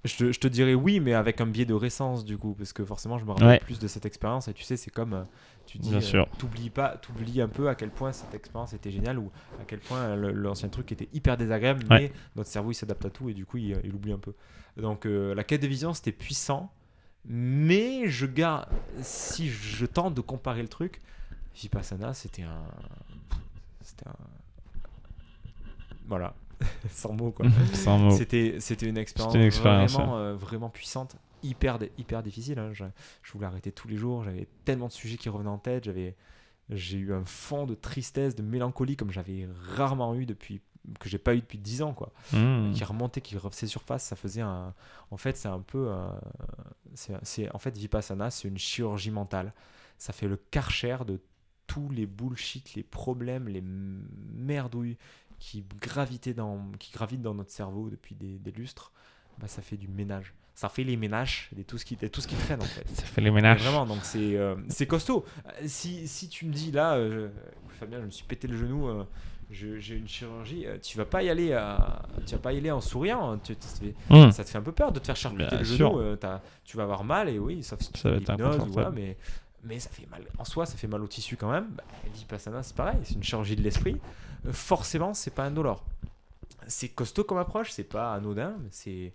je te, je te dirais oui, mais avec un biais de récence du coup, parce que forcément, je me rappelle Ouais. plus de cette expérience. Et tu sais, c'est comme euh, tu dis, euh, t'oublies pas, t'oublies un peu à quel point cette expérience était géniale ou à quel point euh, le- l'ancien truc était hyper désagréable, mais notre cerveau il s'adapte à tout et du coup il, il oublie un peu. Donc euh, la quête de vision c'était puissant, mais je garde, si je tente de comparer le truc, Vipassana c'était un, c'était un, voilà, sans mots quoi. Sans mots. C'était, c'était une expérience, C'était une expérience, vraiment, euh, vraiment puissante, hyper, hyper difficile. hein. Je, je voulais arrêter tous les jours, j'avais tellement de sujets qui revenaient en tête, j'avais, j'ai eu un fond de tristesse, de mélancolie comme j'avais rarement eu depuis, que j'ai pas eu depuis 10 ans, quoi. Mhm. Qui remontait, qui refaisait surface, ça faisait un. En fait, c'est un peu. c'est, en fait, Vipassana, c'est une chirurgie mentale. Ça fait le karcher de tous les bullshit, les problèmes, les merdouilles qui gravitaient dans, qui gravitent dans notre cerveau depuis des, des lustres. Bah, ça fait du ménage. Ça fait les ménages de tout ce qui, de tout ce qui traîne en fait. Ça fait les ménages. Vraiment, donc c'est euh, c'est costaud. Euh, Si, si tu me dis là, euh, Fabien, je me suis pété le genou, euh, j'ai une chirurgie, tu vas pas y aller, tu vas pas y aller en souriant. hein. Tu- ça, te fait, ça te fait un peu peur de te faire charcuter Bien le sûr. genou. tu vas avoir mal et oui, sauf si tu Ça fais ou voilà, mais mais ça fait mal. En soi, ça fait mal au tissu quand même. Bah, Vipassana, c'est pareil, c'est une chirurgie de l'esprit. Euh, forcément, c'est pas indolore. C'est costaud comme approche, c'est pas anodin, mais c'est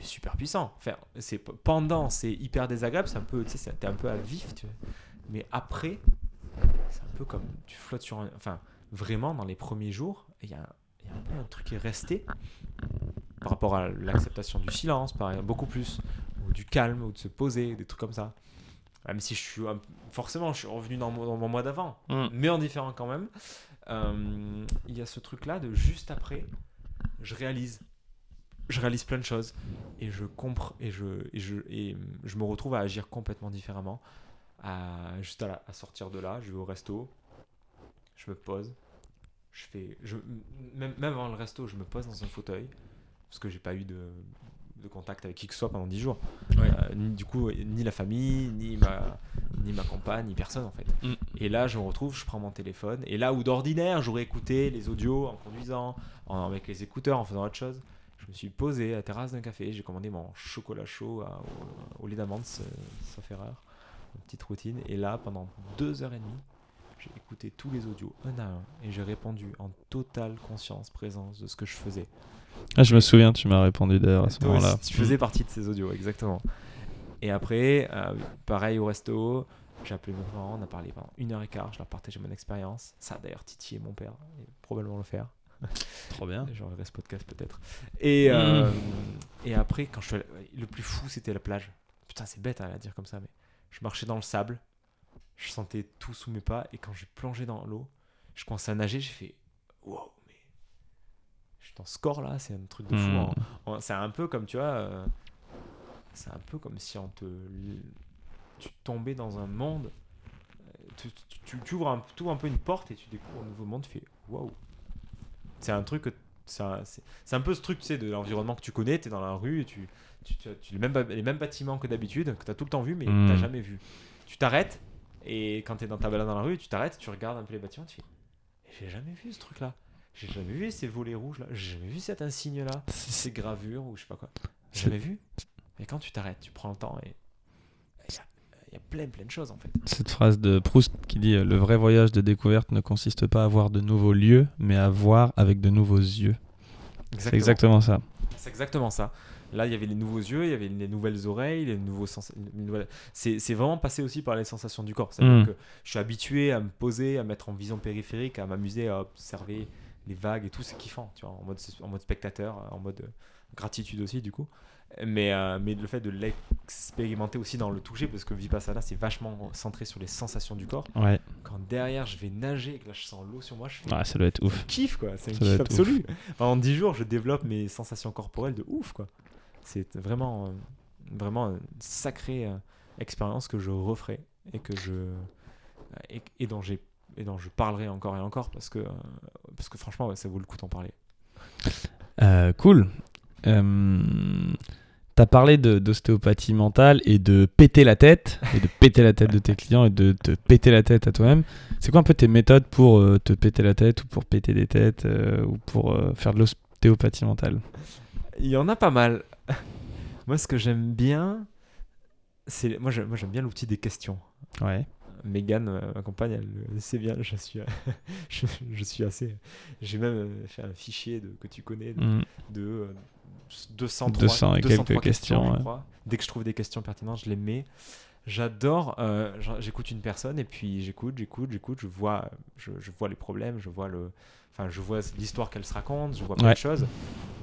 super puissant. Enfin, c'est pendant, c'est hyper désagréable, c'est un peu, tu sais, t'es un peu à vif, tu mais après, c'est un peu comme tu flottes sur un, enfin, vraiment dans les premiers jours, il y a, il y a un peu un truc qui est resté par rapport à l'acceptation du silence, par exemple, beaucoup plus, ou du calme, ou de se poser, des trucs comme ça. Même si je suis forcément, je suis revenu dans mon, dans mon mois d'avant, Mhm. mais en différent quand même. Euh, il y a ce truc-là de juste après, je réalise, je réalise plein de choses et je comprends et je et je et je me retrouve à agir complètement différemment, juste à, à sortir de là, je vais au resto, je me pose, je fais, je même même avant le resto, je me pose dans un fauteuil parce que j'ai pas eu de de contact avec qui que ce soit pendant 10 jours. Ouais. Euh, du coup, ni la famille, ni ma, ni ma compagne, ni personne en fait. Mm. Et là, je me retrouve, je prends mon téléphone. Et là où d'ordinaire, j'aurais écouté les audios en conduisant, en, avec les écouteurs, en faisant autre chose, je me suis posé à la terrasse d'un café. J'ai commandé mon chocolat chaud à- au, au lait d'amande, s- sauf erreur. Une petite routine. Et là, pendant deux heures et demie, j'ai écouté tous les audios un à un et j'ai répondu en totale conscience, présence de ce que je faisais. Ah, je me souviens, tu m'as répondu d'ailleurs à ce moment-là. Tu faisais partie de ces audios, exactement. Et après, euh, pareil au resto, j'ai appelé mes parents, on a parlé pendant une heure et quart, je leur partageais mon expérience. Ça a d'ailleurs titillé mon père, et probablement le faire. Trop bien. J'enverrai ce podcast peut-être. Et, euh, et après, quand je suis allé- le plus fou, c'était la plage. Putain, c'est bête hein, à dire comme ça, mais je marchais dans le sable, je sentais tout sous mes pas, et quand j'ai plongé dans l'eau, je commençais à nager, j'ai fait wow, dans ce corps là, c'est un truc de fou. Hmm. C'est un peu comme tu vois, euh, c'est un peu comme si on te, tu tombais dans un monde, euh, tu, tu, tu- tu ouvres un, ouvres un peu une porte et tu découvres un nouveau monde, tu fais waouh. C'est un truc que c'est un, c'est- c'est un peu ce truc tu sais de l'environnement que tu connais, tu es dans la rue et tu tu, les, mêmes, les mêmes bâtiments que d'habitude, que tu as tout le temps vu, mais Hmm. tu jamais vu. Tu t'arrêtes, et quand tu es dans ta balade dans la rue, tu t'arrêtes, tu regardes un peu les bâtiments, tu fais J'ai jamais vu ce truc-là. J'ai jamais vu ces volets rouges là. J'ai jamais vu cet insigne là. Ces gravures ou je sais pas quoi. J'ai jamais vu. Et quand tu t'arrêtes, tu prends le temps et. Il y a, plein, plein de choses en fait. Cette phrase de Proust qui dit euh, Le vrai voyage de découverte ne consiste pas à voir de nouveaux lieux, mais à voir avec de nouveaux yeux. C'est exactement ça. C'est exactement ça. Là, il y avait les nouveaux yeux, il y avait les nouvelles oreilles, les nouveaux sens. les nouvelles- C'est c'est vraiment passé aussi par les sensations du corps. C'est-à-dire Mm. que je suis habitué à me poser, à mettre en vision périphérique, à m'amuser, à observer les vagues et tout, c'est kiffant, tu vois, en mode, en mode spectateur, en mode euh, gratitude aussi, du coup. Mais, euh, mais le fait de l'expérimenter aussi dans le toucher, parce que Vipassana, c'est vachement centré sur les sensations du corps. Ouais, Quand derrière, je vais nager et que là, je sens l'eau sur moi, je fais Ouais, ça doit être ouf. kiff quoi, c'est un kiff absolu. En 10 jours, je développe mes sensations corporelles de ouf quoi. C'est vraiment, euh, vraiment une sacrée euh, expérience que je referai et que je et, et dont j'ai et dont je parlerai encore et encore parce que parce que franchement ouais, ça vaut le coup d'en parler. Euh, cool. Euh, T'as parlé d'ostéopathie mentale et de péter la tête, et de péter la tête de tes clients et de te péter la tête à toi-même. C'est quoi un peu tes méthodes pour euh, te péter la tête ou pour péter des têtes euh, ou pour faire de l'ostéopathie mentale? Il y en a pas mal. moi ce que j'aime bien c'est moi, j'aime bien l'outil des questions. Ouais. Megan, euh, ma compagne, elle le sait bien. Je suis, je, je suis assez. J'ai même euh, fait un fichier de, que tu connais de, Mm. de euh, 203, 200 et quelques 203 questions, ouais. Dès que je trouve des questions pertinentes, je les mets. J'adore. euh, j'écoute une personne et puis j'écoute, j'écoute, j'écoute. Je vois, je, je vois les problèmes, je vois le, enfin, je vois l'histoire qu'elle se raconte, je vois plein Ouais. de choses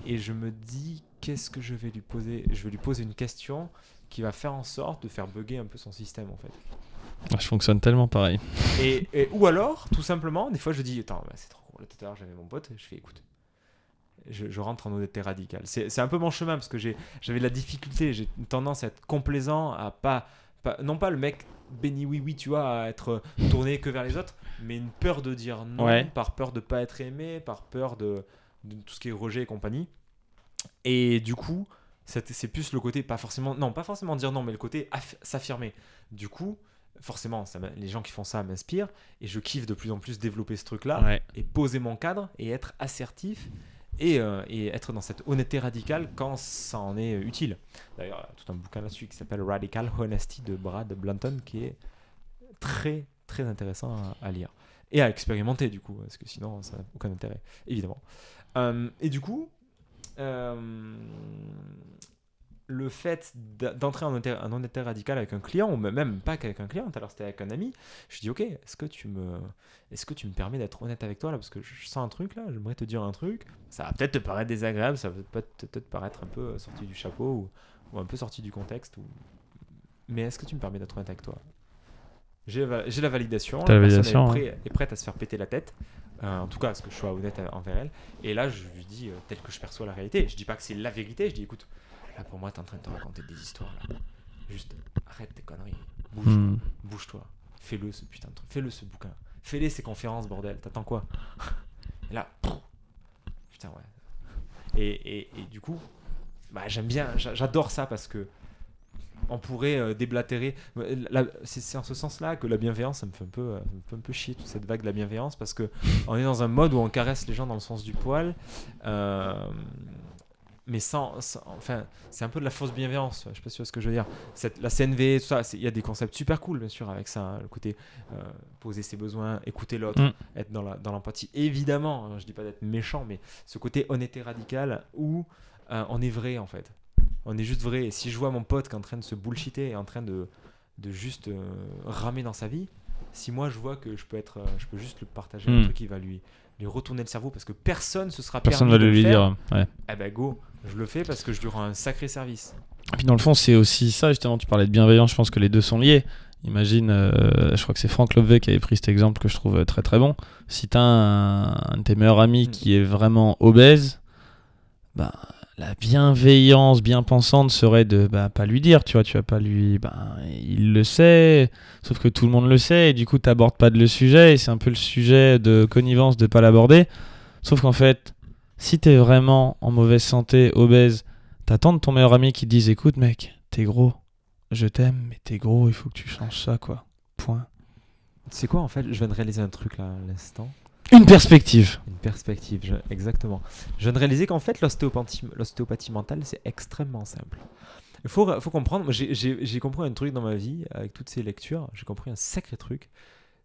et je me dis qu'est-ce que je vais lui poser? Je vais lui poser une question qui va faire en sorte de faire bugger un peu son système en fait. Je fonctionne tellement pareil. Et, et- ou alors, tout simplement, des fois je dis Attends, bah, c'est trop cool. Tout à l'heure, j'avais mon pote, je fais Écoute, je, je rentre en honnêteté radicale. C'est c'est un peu mon chemin parce que j'ai- j'avais de la difficulté, j'ai une tendance à être complaisant, à pas. pas- non pas le mec béni oui oui, tu vois, à être tourné que vers les autres, mais une peur de dire non, Ouais. par peur de pas être aimé, par peur de, de tout ce qui est rejet et compagnie. Et du coup, c'est plus le côté, pas forcément, non, pas forcément dire non, mais le côté aff- s'affirmer. Du coup, forcément, ça les gens qui font ça m'inspirent et je kiffe de plus en plus développer ce truc-là Ouais. et poser mon cadre et être assertif et, euh, et être dans cette honnêteté radicale quand ça en est utile. D'ailleurs, il y a tout un bouquin là-dessus qui s'appelle Radical Honesty de Brad Blanton qui est très très intéressant à, à lire et à expérimenter du coup parce que sinon ça n'a aucun intérêt évidemment. Euh, et du coup, euh, le fait d'entrer en honnêteté, en radicale avec un client, ou même pas qu'avec un client, tout à l'heure c'était avec un ami, je dis ok, est-ce que tu me, est-ce que tu me permets d'être honnête avec toi là parce que je sens un truc là, j'aimerais te dire un truc, ça va peut-être te paraître désagréable, ça va peut-être peut-être paraître un peu euh, sorti du chapeau ou, ou un peu sorti du contexte, ou... mais est-ce que tu me permets d'être honnête avec toi? J'ai la- j'ai la validation, personne validation, est, prêt- est prête à se faire péter la tête. Euh, en tout cas, à ce que je sois honnête envers elle. Et là, je lui dis, euh, tel que je perçois la réalité, je dis pas que c'est la vérité, je dis, écoute, là pour moi, t'es en train de te raconter des histoires. Là. Juste, arrête tes conneries, bouge, Hmm. bouge-toi, fais-le ce putain de truc, fais-le ce bouquin, fais-les ces conférences, bordel, t'attends quoi? Et là, pff, putain, ouais. Et, et, et du coup, bah, j'aime bien, j'a- j'adore ça parce que on pourrait euh, déblatérer. Euh, C'est en ce sens-là que la bienveillance, ça me fait un peu, euh, ça me fait un peu chier toute cette vague de la bienveillance parce que on est dans un mode où on caresse les gens dans le sens du poil, euh, mais sans, sans- enfin, c'est un peu de la fausse bienveillance. Je sais pas si tu vois ce que je veux dire. Cette, la CNV, tout ça, il y a des concepts super cool bien sûr avec ça, hein, le côté euh, poser ses besoins, écouter l'autre, Mm. être dans la- dans l'empathie. Évidemment, hein, je dis pas d'être méchant, mais ce côté honnêteté radicale où euh, on est vrai en fait. On est juste vrai. Et si je vois mon pote qui est en train de se bullshiter et en train de, de juste euh, ramer dans sa vie, si moi je vois que je peux être, euh, je peux juste le partager un Hmm. truc qui va lui, lui retourner le cerveau parce que personne se sera Personne permis va de le lui faire, dire. Ouais. Eh ben go, je le fais parce que je lui rends un sacré service. Et puis dans le fond, c'est aussi ça, justement, tu parlais de bienveillance, je pense que les deux sont liés. Imagine, euh, je crois que c'est Franck Lobvé qui avait pris cet exemple que je trouve très très bon. Si tu as un, un de tes meilleurs amis Mm. qui est vraiment obèse, bah, la bienveillance bien pensante serait de bah, pas lui dire, tu vois, tu vas pas lui. Bah, il le sait, sauf que tout le monde le sait, et du coup, t'abordes pas le sujet, et c'est un peu le sujet de connivence de pas l'aborder. Sauf qu'en fait, si t'es vraiment en mauvaise santé, obèse, t'attends de ton meilleur ami qui te dise écoute, mec, t'es gros, je t'aime, mais t'es gros, il faut que tu changes ça, quoi. Point. C'est quoi en fait Je viens de réaliser un truc là l'instant. Une perspective. Une perspective, exactement. Je de réaliser qu'en fait, l'ostéopathie, mentale, c'est extrêmement simple. Il faut, comprendre, j'ai compris un truc dans ma vie, avec toutes ces lectures, j'ai compris un sacré truc,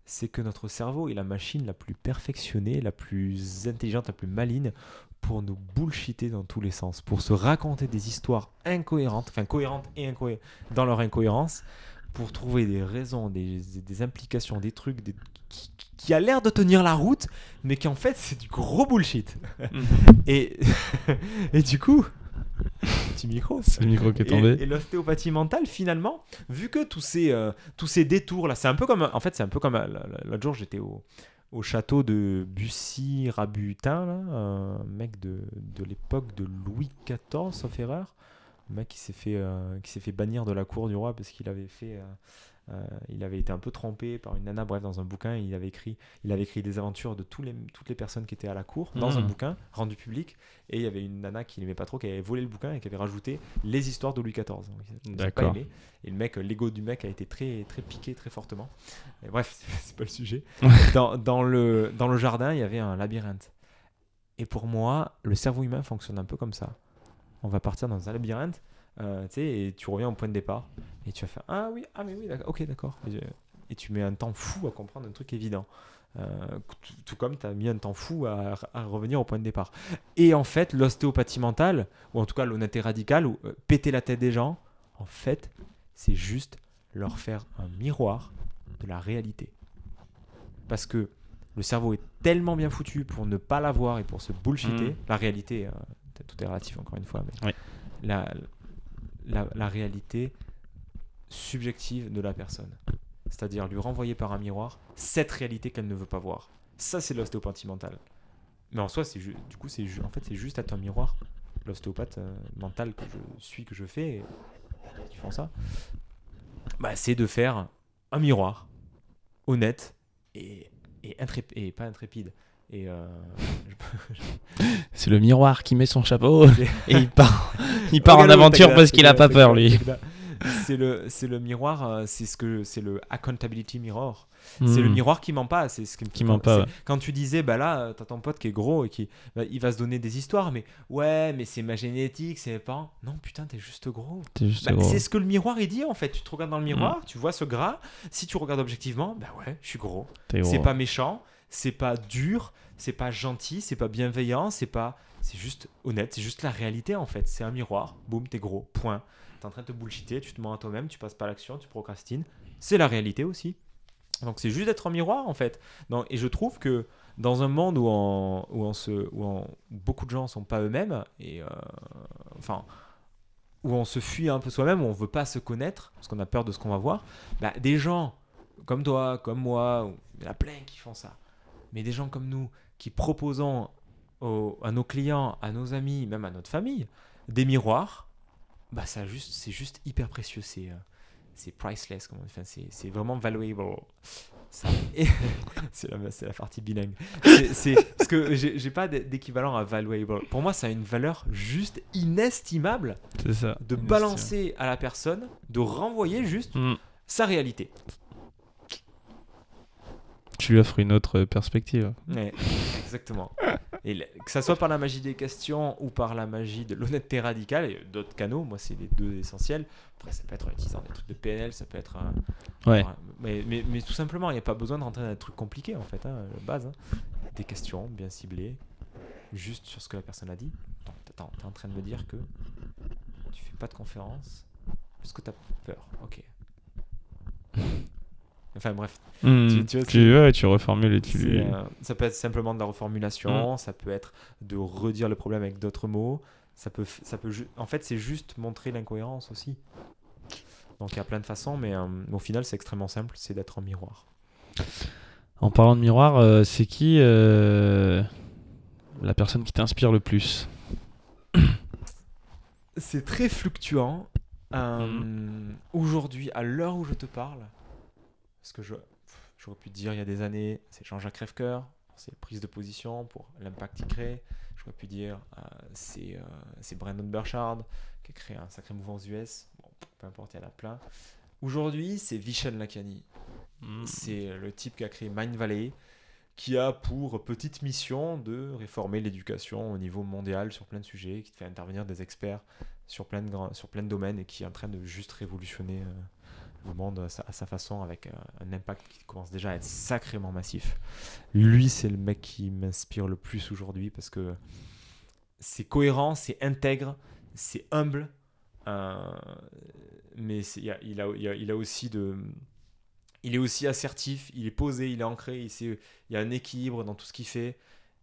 c'est que notre cerveau est la machine la plus perfectionnée, la plus intelligente, la plus maligne pour nous bullshiter dans tous les sens, pour se raconter des histoires incohérentes, enfin cohérentes et incohérentes dans leur incohérence, pour trouver des raisons, des, des implications, des trucs des- qui, qui a l'air de tenir la route, mais qui en fait c'est du gros bullshit. Et, et du coup, petit micro. C'est le micro qui est Et, tombé. et l'ostéopathie mentale, finalement, vu que tous ces, euh, tous ces détours là, c'est un peu comme, en fait, c'est un peu comme euh, l'autre jour, j'étais au, au château de Bussy-Rabutin, un mec de, de l'époque de Louis XIV, sauf erreur, un mec qui s'est fait, euh, qui s'est fait bannir de la cour du roi parce qu'il avait fait, euh, il avait été un peu trompé par une nana, bref, dans un bouquin, il avait écrit, il avait écrit des aventures de tous les, toutes les personnes qui étaient à la cour dans un Mhm. bouquin rendu public, et il y avait une nana qui n'aimait pas trop, qui avait volé le bouquin et qui avait rajouté les histoires de Louis XIV. D'accord. Et le mec, l'ego du mec a été très, très piqué très fortement. Et bref, c'est pas le sujet. dans, dans le, dans le jardin, il y avait un labyrinthe. Et pour moi, le cerveau humain fonctionne un peu comme ça. On va partir dans un labyrinthe, euh, tu sais, et tu reviens au point de départ. Et tu vas faire Ah oui, ah mais oui, ok, d'accord. Et, je- et tu mets un temps fou à comprendre un truc évident. Euh, tout, comme tu as mis un temps fou à, à revenir au point de départ. Et en fait, l'ostéopathie mentale, ou en tout cas l'honnêteté radicale, ou euh, péter la tête des gens, en fait, c'est juste leur faire un miroir de la réalité. Parce que le cerveau est tellement bien foutu pour ne pas l'avoir et pour se bullshiter. Mhm. La réalité, euh, tout est relatif encore une fois, mais Oui. la, la, réalité subjective de la personne. C'est-à-dire lui renvoyer par un miroir cette réalité qu'elle ne veut pas voir. Ça, c'est l'ostéopathie mentale. Mais en soi, c'est du coup, c'est en fait, c'est juste être un miroir. L'ostéopathe euh, mental que je suis, que je fais, qui font ça, bah, c'est de faire un miroir honnête et, et, et pas intrépide. Et euh, je- C'est le miroir qui met son chapeau et il part, il part en Regarde-le, aventure parce qu'il a pas peur lui. C'est le, c'est le miroir, euh, c'est ce que c'est le accountability mirror. C'est le Hmm. miroir qui ment pas. C'est ce qui, Qui ment pas, c'est- ouais. Quand tu disais, bah là, euh, t'as ton pote qui est gros et qui, bah, il va se donner des histoires, mais ouais, mais c'est ma génétique, c'est mes parents. Non, putain, t'es juste gros. Bah, gros. c'est ce que le miroir il dit en fait. Tu te regardes dans le miroir, Mm. tu vois ce gras. Si tu regardes objectivement, bah ouais, je suis gros. C'est pas méchant, c'est pas dur, c'est pas gentil, c'est pas bienveillant, c'est pas. C'est juste honnête, c'est juste la réalité en fait. C'est un miroir, boum, t'es gros, point. T'es en train de te bullshiter, tu te mens à toi-même, tu passes pas l'action, tu procrastines. C'est la réalité aussi. Donc c'est juste d'être un miroir en fait. Et je trouve que dans un monde où, on, où, on se, où, beaucoup de gens sont pas eux-mêmes, et euh, enfin, où on se fuit un peu soi-même, où on veut pas se connaître, parce qu'on a peur de ce qu'on va voir, bah, des gens comme toi, comme moi, il y en a plein qui font ça, mais des gens comme nous qui proposons aux- à nos clients, à nos amis, même à notre famille, des miroirs, bah ça juste, c'est juste hyper précieux, c'est euh, c'est priceless, comme on dit. Enfin, c'est c'est vraiment valuable. Ça- et- c'est la, c'est la partie bilingue. C'est- C'est parce que j'ai j'ai pas d'équivalent à valuable. Pour moi, ça a une valeur juste inestimable C'est ça. de balancer à la personne, de renvoyer juste Hmm. sa réalité. Tu lui offres une autre perspective. Ouais, exactement. Et que ça soit par la magie des questions ou par la magie de l'honnêteté radicale, et d'autres canaux, moi c'est les deux essentiels. Après, ça peut être en utilisant des trucs de PNL, ça peut être. un- Ouais. un- mais, mais, mais tout simplement, il n'y a pas besoin de rentrer dans des trucs compliqués en fait, hein, la base. hein. Des questions bien ciblées, juste sur ce que la personne a dit. Attends, t'es en train de me dire que tu fais pas de conférence parce que t'as peur. Ok. Enfin bref, Hmm. Tu- tu vois, Tu, ouais, tu reformules et tu euh, ça peut être simplement de la reformulation, ça peut être de redire le problème avec d'autres mots, ça peut, ça peut, en fait, c'est juste montrer l'incohérence aussi. Donc il y a plein de façons, mais euh, au final, c'est extrêmement simple, c'est d'être un miroir. En parlant de miroir, euh, c'est qui la personne qui t'inspire le plus? C'est très fluctuant. Euh, Aujourd'hui, à l'heure où je te parle, parce que je, j'aurais pu dire il y a des années, c'est Jean-Jacques Crèvecoeur pour ses prises de position, pour l'impact qu'il crée. J'aurais pu dire euh, c'est, euh, c'est Brandon Burchard qui a créé un sacré mouvement aux US. Bon, peu importe, il y en a plein. Aujourd'hui, c'est Vishen Lakhani. C'est le type qui a créé Mind Valley, qui a pour petite mission de réformer l'éducation au niveau mondial sur plein de sujets, qui fait intervenir des experts sur plein de, sur plein de domaines et qui est en train de juste révolutionner euh, le monde à sa, façon avec euh, un impact qui commence déjà à être sacrément massif. Lui, c'est le mec qui m'inspire le plus aujourd'hui parce que c'est cohérent, c'est intègre, c'est humble, euh, mais il a- il a, il y a- il a aussi de il est aussi assertif, il est posé, il est ancré, il, sait- il y a un équilibre dans tout ce qu'il fait.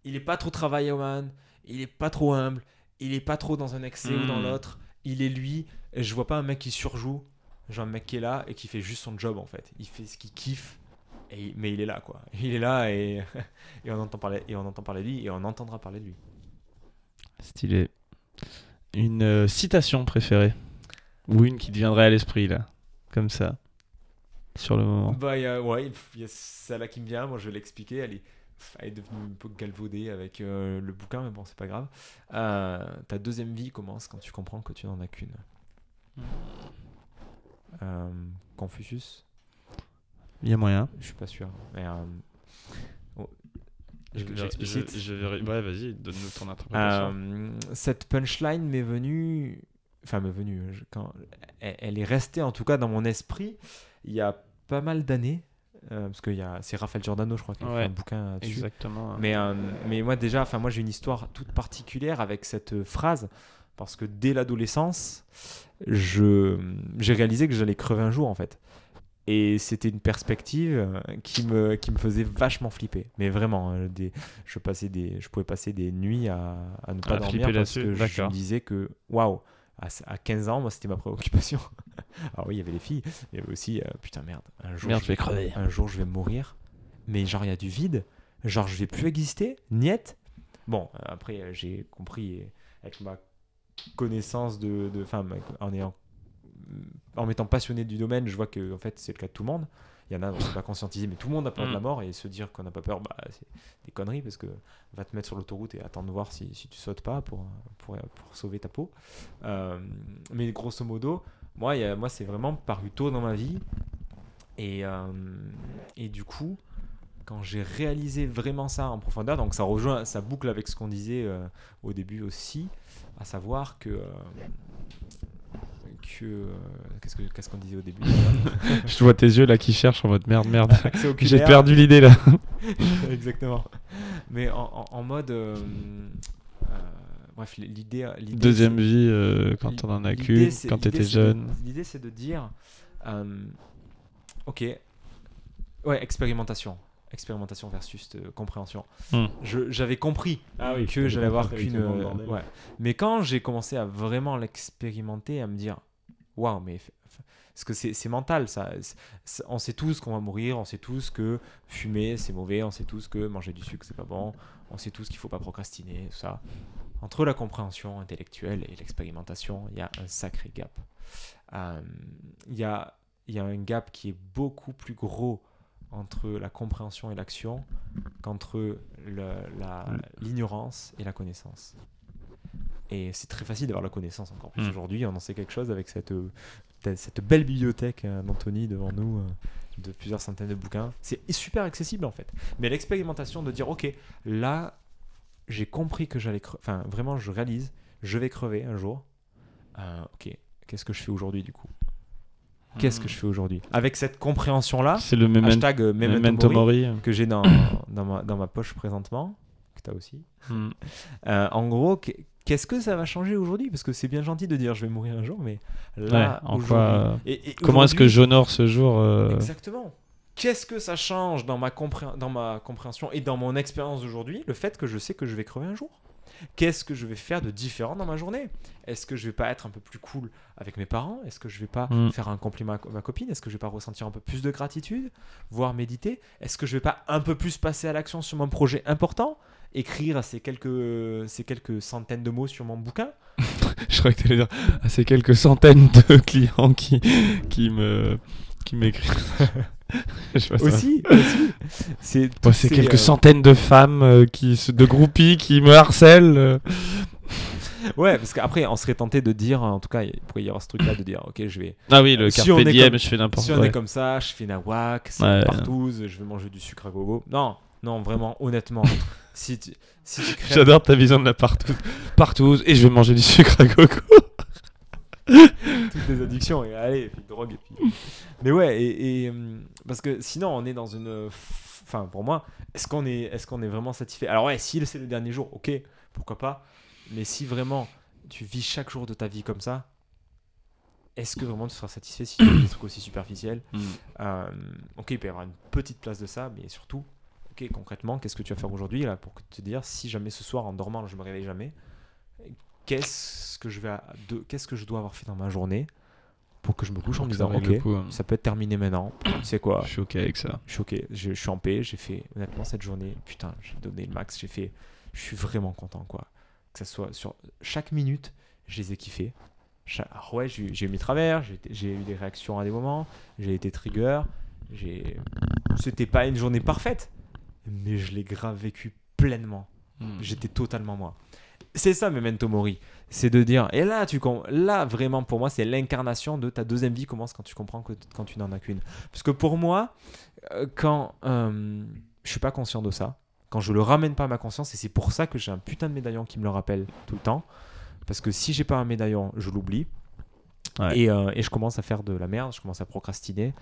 Il est pas trop travaillman, il est pas trop humble, il est pas trop dans un excès ou dans Mm. l'autre. Il est lui. Je vois pas un mec qui surjoue. Vois un mec qui est là et qui fait juste son job en fait. Il fait ce qu'il kiffe, et mais il est là quoi. Il est là et, et on entend parler et on entend parler de lui et on entendra parler de lui. Stylé. Une euh, citation préférée Ou une qui te viendrait à l'esprit, là Comme ça. Sur le moment? Bah, il y a- ouais, il y a celle-là qui me vient, moi je vais l'expliquer. Elle est, elle est devenue un peu galvaudée avec euh, le bouquin, mais bon, c'est pas grave. Euh, ta deuxième vie commence quand tu comprends que tu n'en as qu'une. Euh, Confucius Il y a moyen. Je suis pas sûr. Mais, euh, oh, Je, je- j'explicite. je verrai- Ouais, vas-y, donne-nous ton interprétation. Euh, cette punchline m'est venue, enfin m'est venue, je- quand, elle, est restée en tout cas dans mon esprit il y a pas mal d'années, euh, parce que y a- c'est Raphaël Giordano, je crois, qui a Ouais, fait un bouquin dessus. Exactement. Mais, euh, mais moi déjà, enfin moi j'ai une histoire toute particulière avec cette euh, phrase parce que dès l'adolescence, je j'ai réalisé que j'allais crever un jour en fait. Et c'était une perspective euh, qui me, qui me faisait vachement flipper. Mais vraiment, euh, des, je, passais des, je pouvais passer des nuits à, à ne pas À dormir parce là-dessus, que je, je me disais que, waouh, à, à 15 ans, moi c'était ma préoccupation. Alors oui, il y avait les filles, il y avait aussi, euh, putain merde, un jour, Merde, je vais crever. un jour je vais mourir, mais genre il y a du vide, genre je vais plus exister, niette. Bon, euh, après j'ai compris avec ma connaissance de, de en ayant, en m'étant passionné du domaine, je vois que en fait c'est le cas de tout le monde. Il y en a, on ne pas conscientiser, mais tout le monde a peur de la Mm. mort et se dire qu'on n'a pas peur, bah, c'est des conneries parce que va te mettre sur l'autoroute et attendre de voir si, si tu sautes pas pour, pour, pour sauver ta peau. Euh, mais grosso modo, moi, il y a- moi c'est vraiment paru tôt dans ma vie. Et, euh, et du coup, quand j'ai réalisé vraiment ça en profondeur, donc ça rejoint, ça boucle avec ce qu'on disait euh, au début aussi, à savoir que. euh, que euh, qu'est-ce que- qu'est-ce qu'on disait au début Je vois tes yeux là qui cherchent en mode merde, merde. J'ai perdu l'idée là. Exactement. Mais en, en- en mode. euh, bref, l'idée. Deuxième vie quand on en a qu'une, quand t'étais jeune. L'idée, c'est de dire. ok. Ouais, expérimentation. Expérimentation versus euh, compréhension. Hmm. Je- J'avais compris Ah oui, que j'allais avoir qu'une. euh, ouais. Mais quand j'ai commencé à vraiment l'expérimenter, à me dire waouh, mais. Parce que c'est c'est mental, ça. C'est- c'est- On sait tous qu'on va mourir, on sait tous que fumer c'est mauvais, on sait tous que manger du sucre c'est pas bon, on sait tous qu'il faut pas procrastiner, tout ça. Entre la compréhension intellectuelle et l'expérimentation, il y a un sacré gap. Euh, Il y, a, il y a un gap qui est beaucoup plus gros entre la compréhension et l'action qu'entre la- l'ignorance et la connaissance. Et c'est très facile d'avoir la connaissance encore plus Mm. aujourd'hui. On en sait quelque chose avec cette, euh, cette belle bibliothèque euh, d'Anthony devant nous, euh, de plusieurs centaines de bouquins. C'est super accessible en fait. Mais l'expérimentation de dire, ok, là, j'ai compris que j'allais crever. Enfin, vraiment, je réalise, je vais crever un jour. Euh, ok, qu'est-ce que je fais aujourd'hui du coup? Qu'est-ce que je fais aujourd'hui Avec cette compréhension-là, C'est le memento, hashtag euh, Memento memento Mori, mori. que j'ai dans, dans, ma, dans ma poche présentement, que tu as aussi. Hmm. Euh, en gros, qu- qu'est-ce que ça va changer aujourd'hui? Parce que c'est bien gentil de dire je vais mourir un jour, mais là, Ouais, en quoi, euh, et- et Comment est-ce que j'honore ce jour euh, Exactement. Qu'est-ce que ça change dans ma, dans ma compréhension et dans mon expérience d'aujourd'hui, le fait que je sais que je vais crever un jour? Qu'est-ce que je vais faire de différent dans ma journée? Est-ce que je vais pas être un peu plus cool avec mes parents? Est-ce que je vais pas Mm. faire un compliment à ma copine? Est-ce que je vais pas ressentir un peu plus de gratitude Voire méditer? Est-ce que je vais pas un peu plus passer à l'action sur mon projet important? Écrire ces quelques, ces quelques centaines de mots sur mon bouquin? Je crois que tu allais dire à ces quelques centaines de clients qui, qui me qui m'écrivent. Aussi, aussi. C'est quelques euh, centaines de femmes euh, qui de groupies qui me harcèlent. euh. Ouais, parce qu'après, on serait tenté de dire, en tout cas, il pourrait y avoir ce truc-là de dire, ok, je vais. Ah oui, le Si carpe diem, comme- je fais n'importe Si quoi. on est comme ça, je fais nawak, c'est Ouais. partouze, je vais manger du sucre à gogo. Non, non, vraiment, honnêtement. si tu, si tu crèves J'adore ta vision de la partouze. Partouze et je vais manger du sucre à coco. toutes les addictions, et allez, et puis drogue, et puis. Mais ouais, et, et, hum, parce que sinon, on est dans une. euh, Enfin, pour moi, est-ce qu'on est, est, qu'on est vraiment satisfait? Alors, ouais, si c'est le dernier jour, ok, pourquoi pas. Mais si vraiment tu vis chaque jour de ta vie comme ça, est-ce que vraiment tu seras satisfait si tu fais des trucs aussi superficiels? Euh, ok, il peut y avoir une petite place de ça, mais surtout, ok, concrètement, qu'est-ce que tu vas faire aujourd'hui là pour te dire si jamais ce soir en dormant, je me réveille jamais, qu'est-ce que je vais, à- de, qu'est-ce que je dois avoir fait dans ma journée pour que je me couche en me disant, ok, ça peut être terminé maintenant. Sais quoi? Je suis ok avec ça. Je suis ok, je, je suis en paix, j'ai fait honnêtement cette journée, putain, j'ai donné le max, j'ai fait, je suis vraiment content quoi. Que ça soit sur chaque minute, je les ai kiffés. Cha- alors ouais, j'ai eu- j'ai eu mes travers, j'ai eu des réactions à des moments, j'ai été trigger, j'ai, c'était pas une journée parfaite, mais je l'ai grave vécu pleinement. J'étais totalement moi. C'est ça Memento Mori, c'est de dire et là tu là vraiment pour moi c'est l'incarnation de ta deuxième vie commence quand tu comprends que quand tu n'en as qu'une. Parce que pour moi euh, quand euh, je suis pas conscient de ça, quand je le ramène pas à ma conscience et c'est pour ça que j'ai un putain de médaillon qui me le rappelle tout le temps parce que si j'ai pas un médaillon, je l'oublie. Ouais. Et, euh, et je commence à faire de la merde, je commence à procrastiner.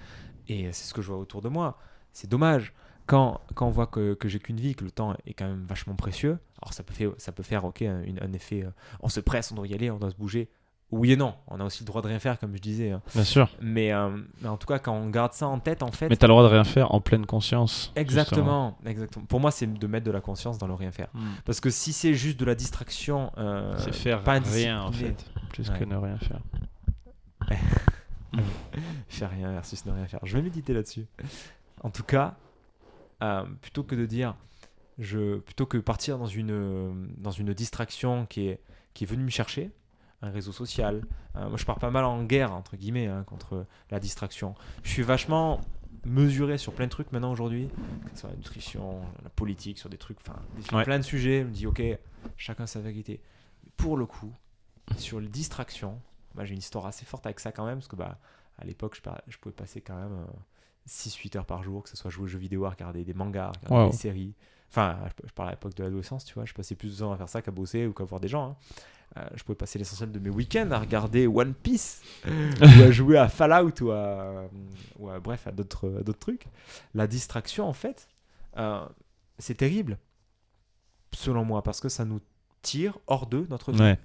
Et c'est ce que je vois autour de moi. C'est dommage. Quand, quand on voit que, que j'ai qu'une vie, que le temps est quand même vachement précieux, alors ça peut faire, ça peut faire ok, un, effet, euh, on se presse, on doit y aller, on doit se bouger. Oui et non, on a aussi le droit de rien faire, comme je disais. hein. Bien sûr. Mais, euh, mais en tout cas, quand on garde ça en tête, en fait, Mais t'as le droit de rien faire en pleine conscience. exactement, exactement. Pour moi, c'est de mettre de la conscience dans le rien faire. justement. Parce que si c'est juste de la distraction, euh, C'est faire pas rien en fait. Plus Ouais. que ne rien faire. faire rien versus ne rien faire. Je vais méditer là-dessus. En tout cas, euh, plutôt que de dire, je, plutôt que partir dans une, euh, dans une distraction qui est, qui est venue me chercher, un réseau social. euh, moi, je pars pas mal en guerre, entre guillemets, hein, contre la distraction. Je suis vachement mesuré sur plein de trucs maintenant aujourd'hui, que ce soit la nutrition, la politique, sur des trucs, enfin, sur Ouais. plein de sujets. Je me dis, ok, chacun sa vérité. Pour le coup, sur les distractions, bah, j'ai une histoire assez forte avec ça quand même, parce que bah, à l'époque, je, je pouvais passer quand même 6-8 heures par jour, que ce soit jouer aux jeux vidéo, à regarder des mangas, à regarder Wow. des séries. Enfin, je, je parle à l'époque de l'adolescence, tu vois, je passais plus de temps à faire ça qu'à bosser ou qu'à voir des gens. hein. Euh, je pouvais passer l'essentiel de mes week-ends à regarder One Piece ou à jouer à Fallout ou à, ou à- bref à d'autres d'autres trucs. La distraction, en fait, euh, c'est terrible, selon moi, parce que ça nous tire hors de notre vie. Ouais.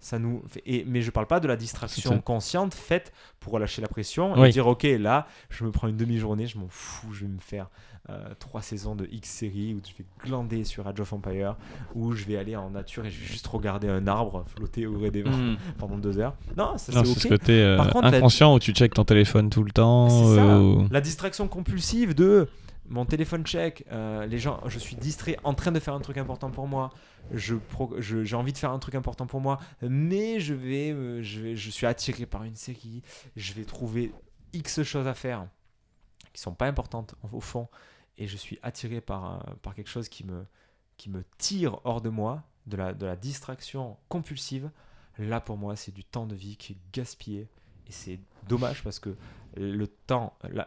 Ça nous fait- et, mais je parle pas de la distraction consciente faite pour relâcher la pression et Oui. dire ok là je me prends une demi-journée je m'en fous je vais me faire euh, trois saisons de X série où je vais glander sur Age of Empire où je vais aller en nature et je vais juste regarder un arbre flotter au gré des vents Mm. pendant deux heures non ça c'est c'est ce côté euh, Par contre, la- inconscient où tu checkes ton téléphone tout le temps. ça. euh, La distraction compulsive de mon téléphone check, euh, les gens, je suis distrait en train de faire un truc important pour moi. J'ai envie de faire un truc important pour moi, mais je vais, euh, je vais, je suis attiré par une série. Je vais trouver X choses à faire qui sont pas importantes au- fond, et je suis attiré par, euh, quelque chose qui me, tire hors de moi, de la, de la distraction compulsive. Là pour moi, c'est du temps de vie qui est gaspillé, et c'est dommage parce que le temps, la-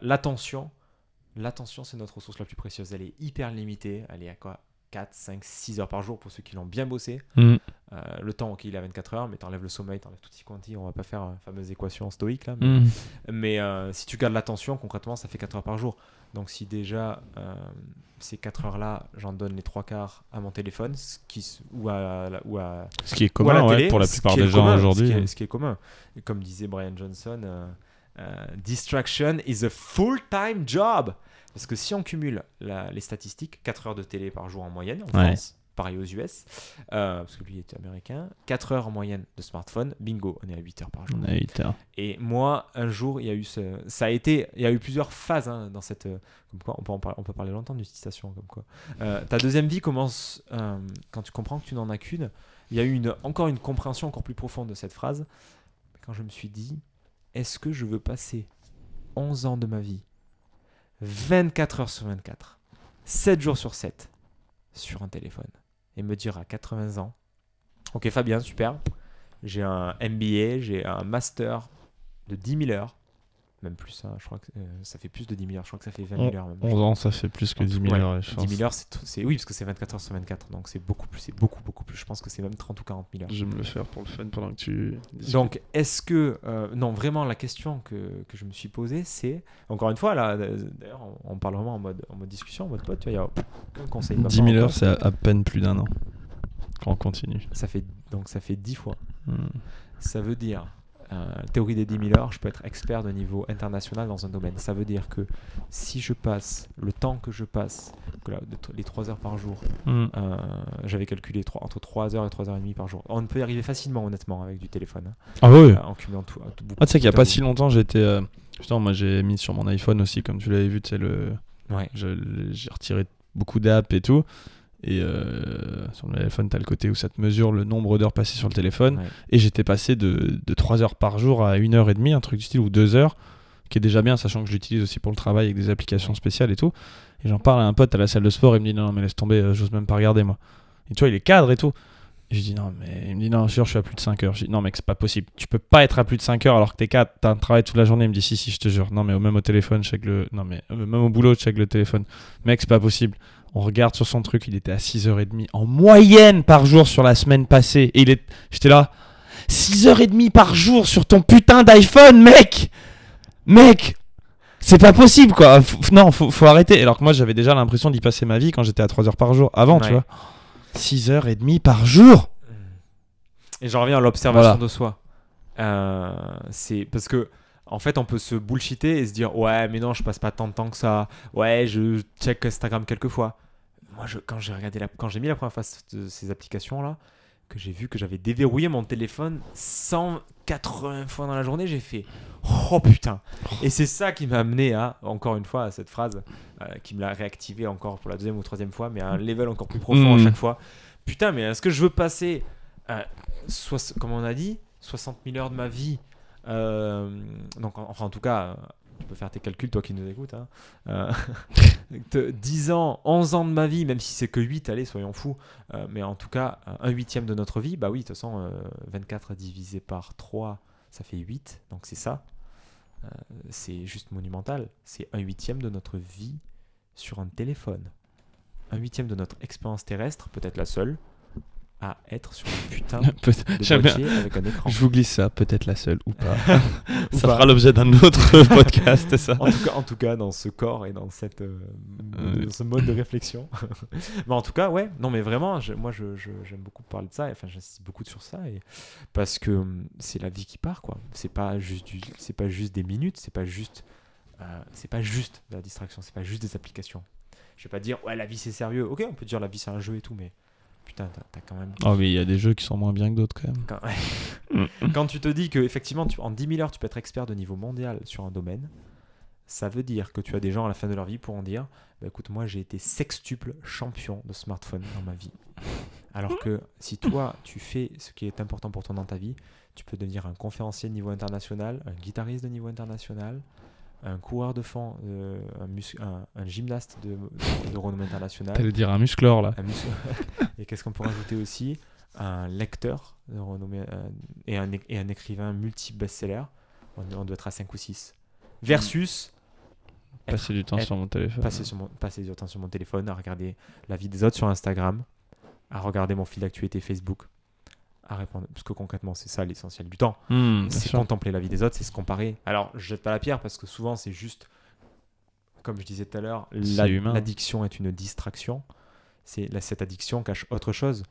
l'attention, c'est notre ressource la plus précieuse. Elle est hyper limitée. Elle est à quoi? 4, 5, 6 heures par jour pour ceux qui l'ont bien bossé. Mm. Euh, le temps, ok, il est à 24 heures, mais t'enlèves le sommeil, t'enlèves tout y quanti. On va pas faire la fameuse équation stoïque là. Mais, Mm. mais, euh, si tu gardes l'attention, concrètement, ça fait 4 heures par jour. Donc si déjà euh, ces 4 heures là, j'en donne les 3 quarts à mon téléphone, ce qui, s- ou, à, ou à Ce qui est commun ouais, télé, pour la plupart des gens aujourd'hui. Ce qui, est, ce qui est commun. Et comme disait Brian Johnson, euh, euh, distraction is a full-time job. Parce que si on cumule la- les statistiques, 4 heures de télé par jour en moyenne en Ouais. France, pareil aux US, euh, parce que lui était américain. 4 heures en moyenne de smartphone, bingo, on est à 8 heures par jour. On a 8 heures. Et moi, un jour, il y a eu ce, ça a été, il y a eu plusieurs phases hein, dans cette, euh, comme quoi, on peut, parler, on peut parler longtemps d'utilisation, comme quoi. Euh, ta deuxième vie commence euh, quand tu comprends que tu n'en as qu'une. Il y a eu une, encore une compréhension encore plus profonde de cette phrase. Quand je me suis dit, est-ce que je veux passer 11 ans de ma vie, 24 heures sur 24, 7 jours sur 7, sur un téléphone, et me dire à 80 ans, ok Fabien, super, j'ai un MBA, j'ai un master de 10 000 heures, même plus, hein, je crois que euh, ça fait plus de 10 000 heures, je crois que ça fait 20 000 heures. Même. 11 ans, ça fait plus que 10 000 Ouais, heures, je 10 pense. 000 heures, c'est, oui, parce que c'est 24 heures sur 24, donc c'est beaucoup plus, c'est beaucoup, beaucoup plus. Je pense que c'est même 30 ou 40 000 heures. Je vais me le faire pour le fun pendant que tu. Donc, est-ce que. euh, non, vraiment, la question que, que je me suis posée, c'est. Encore une fois, là, d'ailleurs, on, on parle vraiment en mode, en mode discussion, en mode pote, tu vois, il y a aucun conseil. de ma 10 part 000 heures, c'est à, peine plus d'un an. Quand on continue. Ça fait, donc, ça fait 10 fois. Hmm. Ça veut dire, théorie des 10 000 heures, je peux être expert de niveau international dans un domaine. Ça veut dire que si je passe le temps que je passe, que là, les 3 heures par jour, Hmm. euh, j'avais calculé entre 3 heures et 3 heures et demie par jour. On peut y arriver facilement, honnêtement, avec du téléphone. hein, Ah oui, euh, en cumulant tout. tout Ah, tu sais qu'il n'y a pas si longtemps, j'étais. euh, Justement, moi j'ai mis sur mon iPhone aussi, comme tu l'avais vu, tu sais, le. Ouais. J'ai retiré beaucoup d'apps et tout. Et euh, sur le téléphone, tu as le côté où ça te mesure le nombre d'heures passées sur le téléphone. Ouais. Et j'étais passé de, de 3 heures par jour à 1 heure et demie, un truc du style, ou 2 heures, qui est déjà bien, sachant que je l'utilise aussi pour le travail avec des applications spéciales et tout. Et j'en parle à un pote à la salle de sport, il me dit non, non, mais laisse tomber, euh, j'ose même pas regarder moi. Et tu vois, il est cadre et tout. Je dis non, mais il me dit non, sûr, je suis à plus de 5 heures. Je dis non, mec, c'est pas possible. Tu peux pas être à plus de 5 heures alors que t'es cadre, t'as un travail toute la journée. Il me dit si, si, je te jure. Non, mais au- même au téléphone, je check le. Non, mais euh, même au boulot, je check le téléphone. Mec, c'est pas possible. On regarde sur son truc, il était à 6h30 en moyenne par jour sur la semaine passée. Et il est. J'étais là. 6h30 par jour sur ton putain d'iPhone, mec Mec C'est pas possible, quoi. F- non, faut, faut arrêter. Alors que moi, j'avais déjà l'impression d'y passer ma vie quand j'étais à 3h par jour. Avant, tu vois. 6h30 par jour Et j'en reviens à l'observation Voilà. de soi. Euh, c'est parce que en fait, on peut se bullshiter et se dire ouais, mais non, je passe pas tant de temps que ça. Ouais, je check Instagram quelques fois. Moi, je, quand j'ai regardé la, quand j'ai mis la première fois de ces applications là, que j'ai vu que j'avais déverrouillé mon téléphone 180 fois dans la journée, j'ai fait oh putain. Et c'est ça qui m'a amené à encore une fois à cette phrase euh, qui me l'a réactivé encore pour la deuxième ou troisième fois, mais à un level encore plus profond à Mhm. chaque fois. Putain, mais est-ce que je veux passer euh, soix- comme on a dit, 60 000 heures de ma vie. euh, donc, en- enfin, en tout cas, tu peux faire tes calculs, toi qui nous écoutes. hein. Euh, de 10 ans, 11 ans de ma vie, même si c'est que 8, allez, soyons fous. euh, mais en tout cas, euh, un huitième de notre vie, bah oui, de toute façon, euh, 24 divisé par 3, ça fait 8. Donc, c'est ça. Euh, c'est juste monumental. C'est un huitième de notre vie sur un téléphone. Un huitième de notre expérience terrestre, peut-être la seule, à être sur un putain de boîtier avec un écran. Je vous glisse ça, peut-être la seule ou pas. Ou ça pas. fera l'objet d'un autre podcast, ça. En tout, cas, en tout cas, dans ce corps et dans, cette, euh, Euh, dans ce mode de réflexion. mais en tout cas, ouais, non, mais vraiment, je- moi, je- je- j'aime beaucoup parler de ça. et, Enfin, j'insiste beaucoup sur ça. Et, parce que hum, c'est la vie qui part, quoi. C'est pas juste, c'est pas juste des minutes, c'est pas juste, euh, c'est pas juste de la distraction, c'est pas juste des applications. Je vais pas dire, ouais, la vie c'est sérieux. Ok, on peut dire la vie c'est un jeu et tout, mais putain, t'as, quand même. Oh, mais il y a des jeux qui sont moins bien que d'autres quand même. Quand, quand tu te dis que effectivement tu, en 10 000 heures tu peux être expert de niveau mondial sur un domaine, ça veut dire que tu as des gens à la fin de leur vie pour en dire bah, écoute moi j'ai été sextuple champion de smartphone dans ma vie. Alors que si toi tu fais ce qui est important pour toi dans ta vie, tu peux devenir un conférencier de niveau international, un guitariste de niveau international, un coureur de fond, euh, un, un- un gymnaste de, de renommée internationale. T'allais dire un musclor là. Un et qu'est-ce qu'on peut rajouter aussi? Un lecteur de renommée euh, et, un, é- et un écrivain multi-best-seller. On, on doit être à 5 ou 6. Versus être- Passer du temps être- sur mon téléphone. passer, sur mon, passer du temps sur mon téléphone, à regarder la vie des autres sur Instagram, à regarder mon fil d'actualité Facebook, à répondre. Parce que concrètement, c'est ça l'essentiel du temps Hmm, c'est contempler la vie des autres, c'est se comparer. Alors, je jette pas la pierre parce que souvent, c'est juste, comme je disais tout à l'heure, l'addiction est une distraction. C'est cette addiction cache autre chose.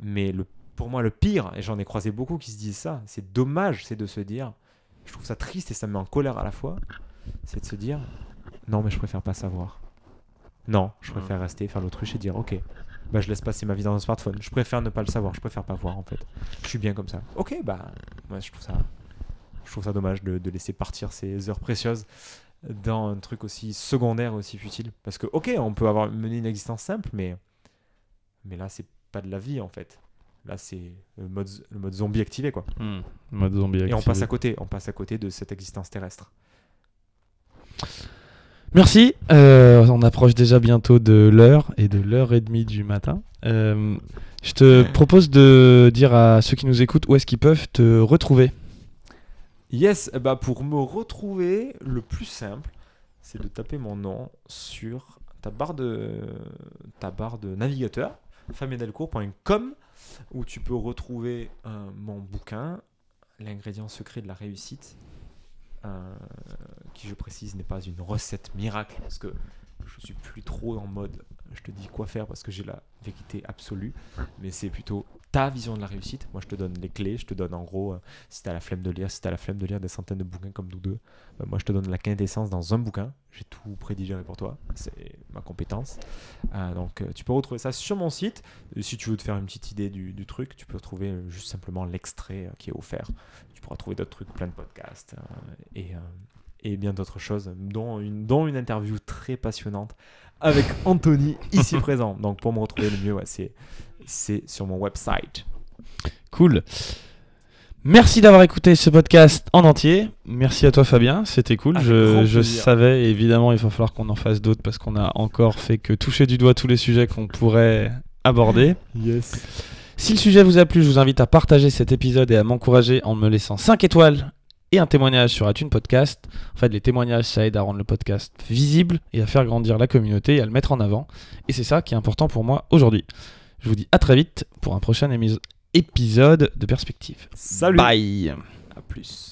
Mais le, pour moi, le pire, et j'en ai croisé beaucoup qui se disent ça, c'est dommage, c'est de se dire, je trouve ça triste et ça me met en colère à la fois, c'est de se dire, non, mais je préfère pas savoir. Non, je préfère rester, faire l'autruche et dire, ok, bah, je laisse passer ma vie dans un smartphone. Je préfère ne pas le savoir, je préfère pas voir en fait. Je suis bien comme ça. Ok, bah, moi je trouve ça, je trouve ça dommage de, de laisser partir ces heures précieuses dans un truc aussi secondaire, aussi futile. Parce que, ok, on peut avoir mené une existence simple, mais, mais là, c'est pas de la vie en fait. Là, c'est le mode, le mode zombie activé quoi. Hmm. Mode zombie Et on activé. passe à côté, on passe à côté de cette existence terrestre. Merci. Euh, on approche déjà bientôt de l'heure et de l'heure et demie du matin. Euh, je te propose de dire à ceux qui nous écoutent où est-ce qu'ils peuvent te retrouver. Yes, bah pour me retrouver, le plus simple, c'est de taper mon nom sur ta barre de, ta barre de navigateur, fabiedelcourt.com, où tu peux retrouver euh, mon bouquin, L'ingrédient secret de la réussite, euh, qui je précise n'est pas une recette miracle, parce que je suis plus trop en mode je te dis quoi faire parce que j'ai la vérité absolue, mais c'est plutôt ta vision de la réussite. Moi, je te donne les clés, je te donne en gros, euh, si t'as la flemme de lire, si t'as la flemme de lire des centaines de bouquins comme nous deux, bah, moi je te donne la quintessence dans un bouquin. J'ai tout prédigéré pour toi, c'est ma compétence. Euh, donc euh, tu peux retrouver ça sur mon site. Si tu veux te faire une petite idée du, truc, tu peux retrouver euh, juste simplement l'extrait euh, qui est offert. Tu pourras trouver d'autres trucs, plein de podcasts euh, et, euh, bien d'autres choses, dont une interview très passionnante avec Anthony ici présent. Donc pour me retrouver le mieux, ouais, c'est c'est sur mon website. Cool. Merci d'avoir écouté ce podcast en entier. Merci à toi Fabien, c'était cool. Je savais évidemment il va falloir qu'on en fasse d'autres parce qu'on a encore fait que toucher du doigt tous les sujets qu'on pourrait aborder. Yes. Si le sujet vous a plu, je vous invite à partager cet épisode et à m'encourager en me laissant 5 étoiles et un témoignage sur iTunes Podcast. En fait, les témoignages, ça aide à rendre le podcast visible et à faire grandir la communauté et à le mettre en avant. Et c'est ça qui est important pour moi aujourd'hui. Je vous dis à très vite pour un prochain épisode de Perspective. Salut. Bye À plus.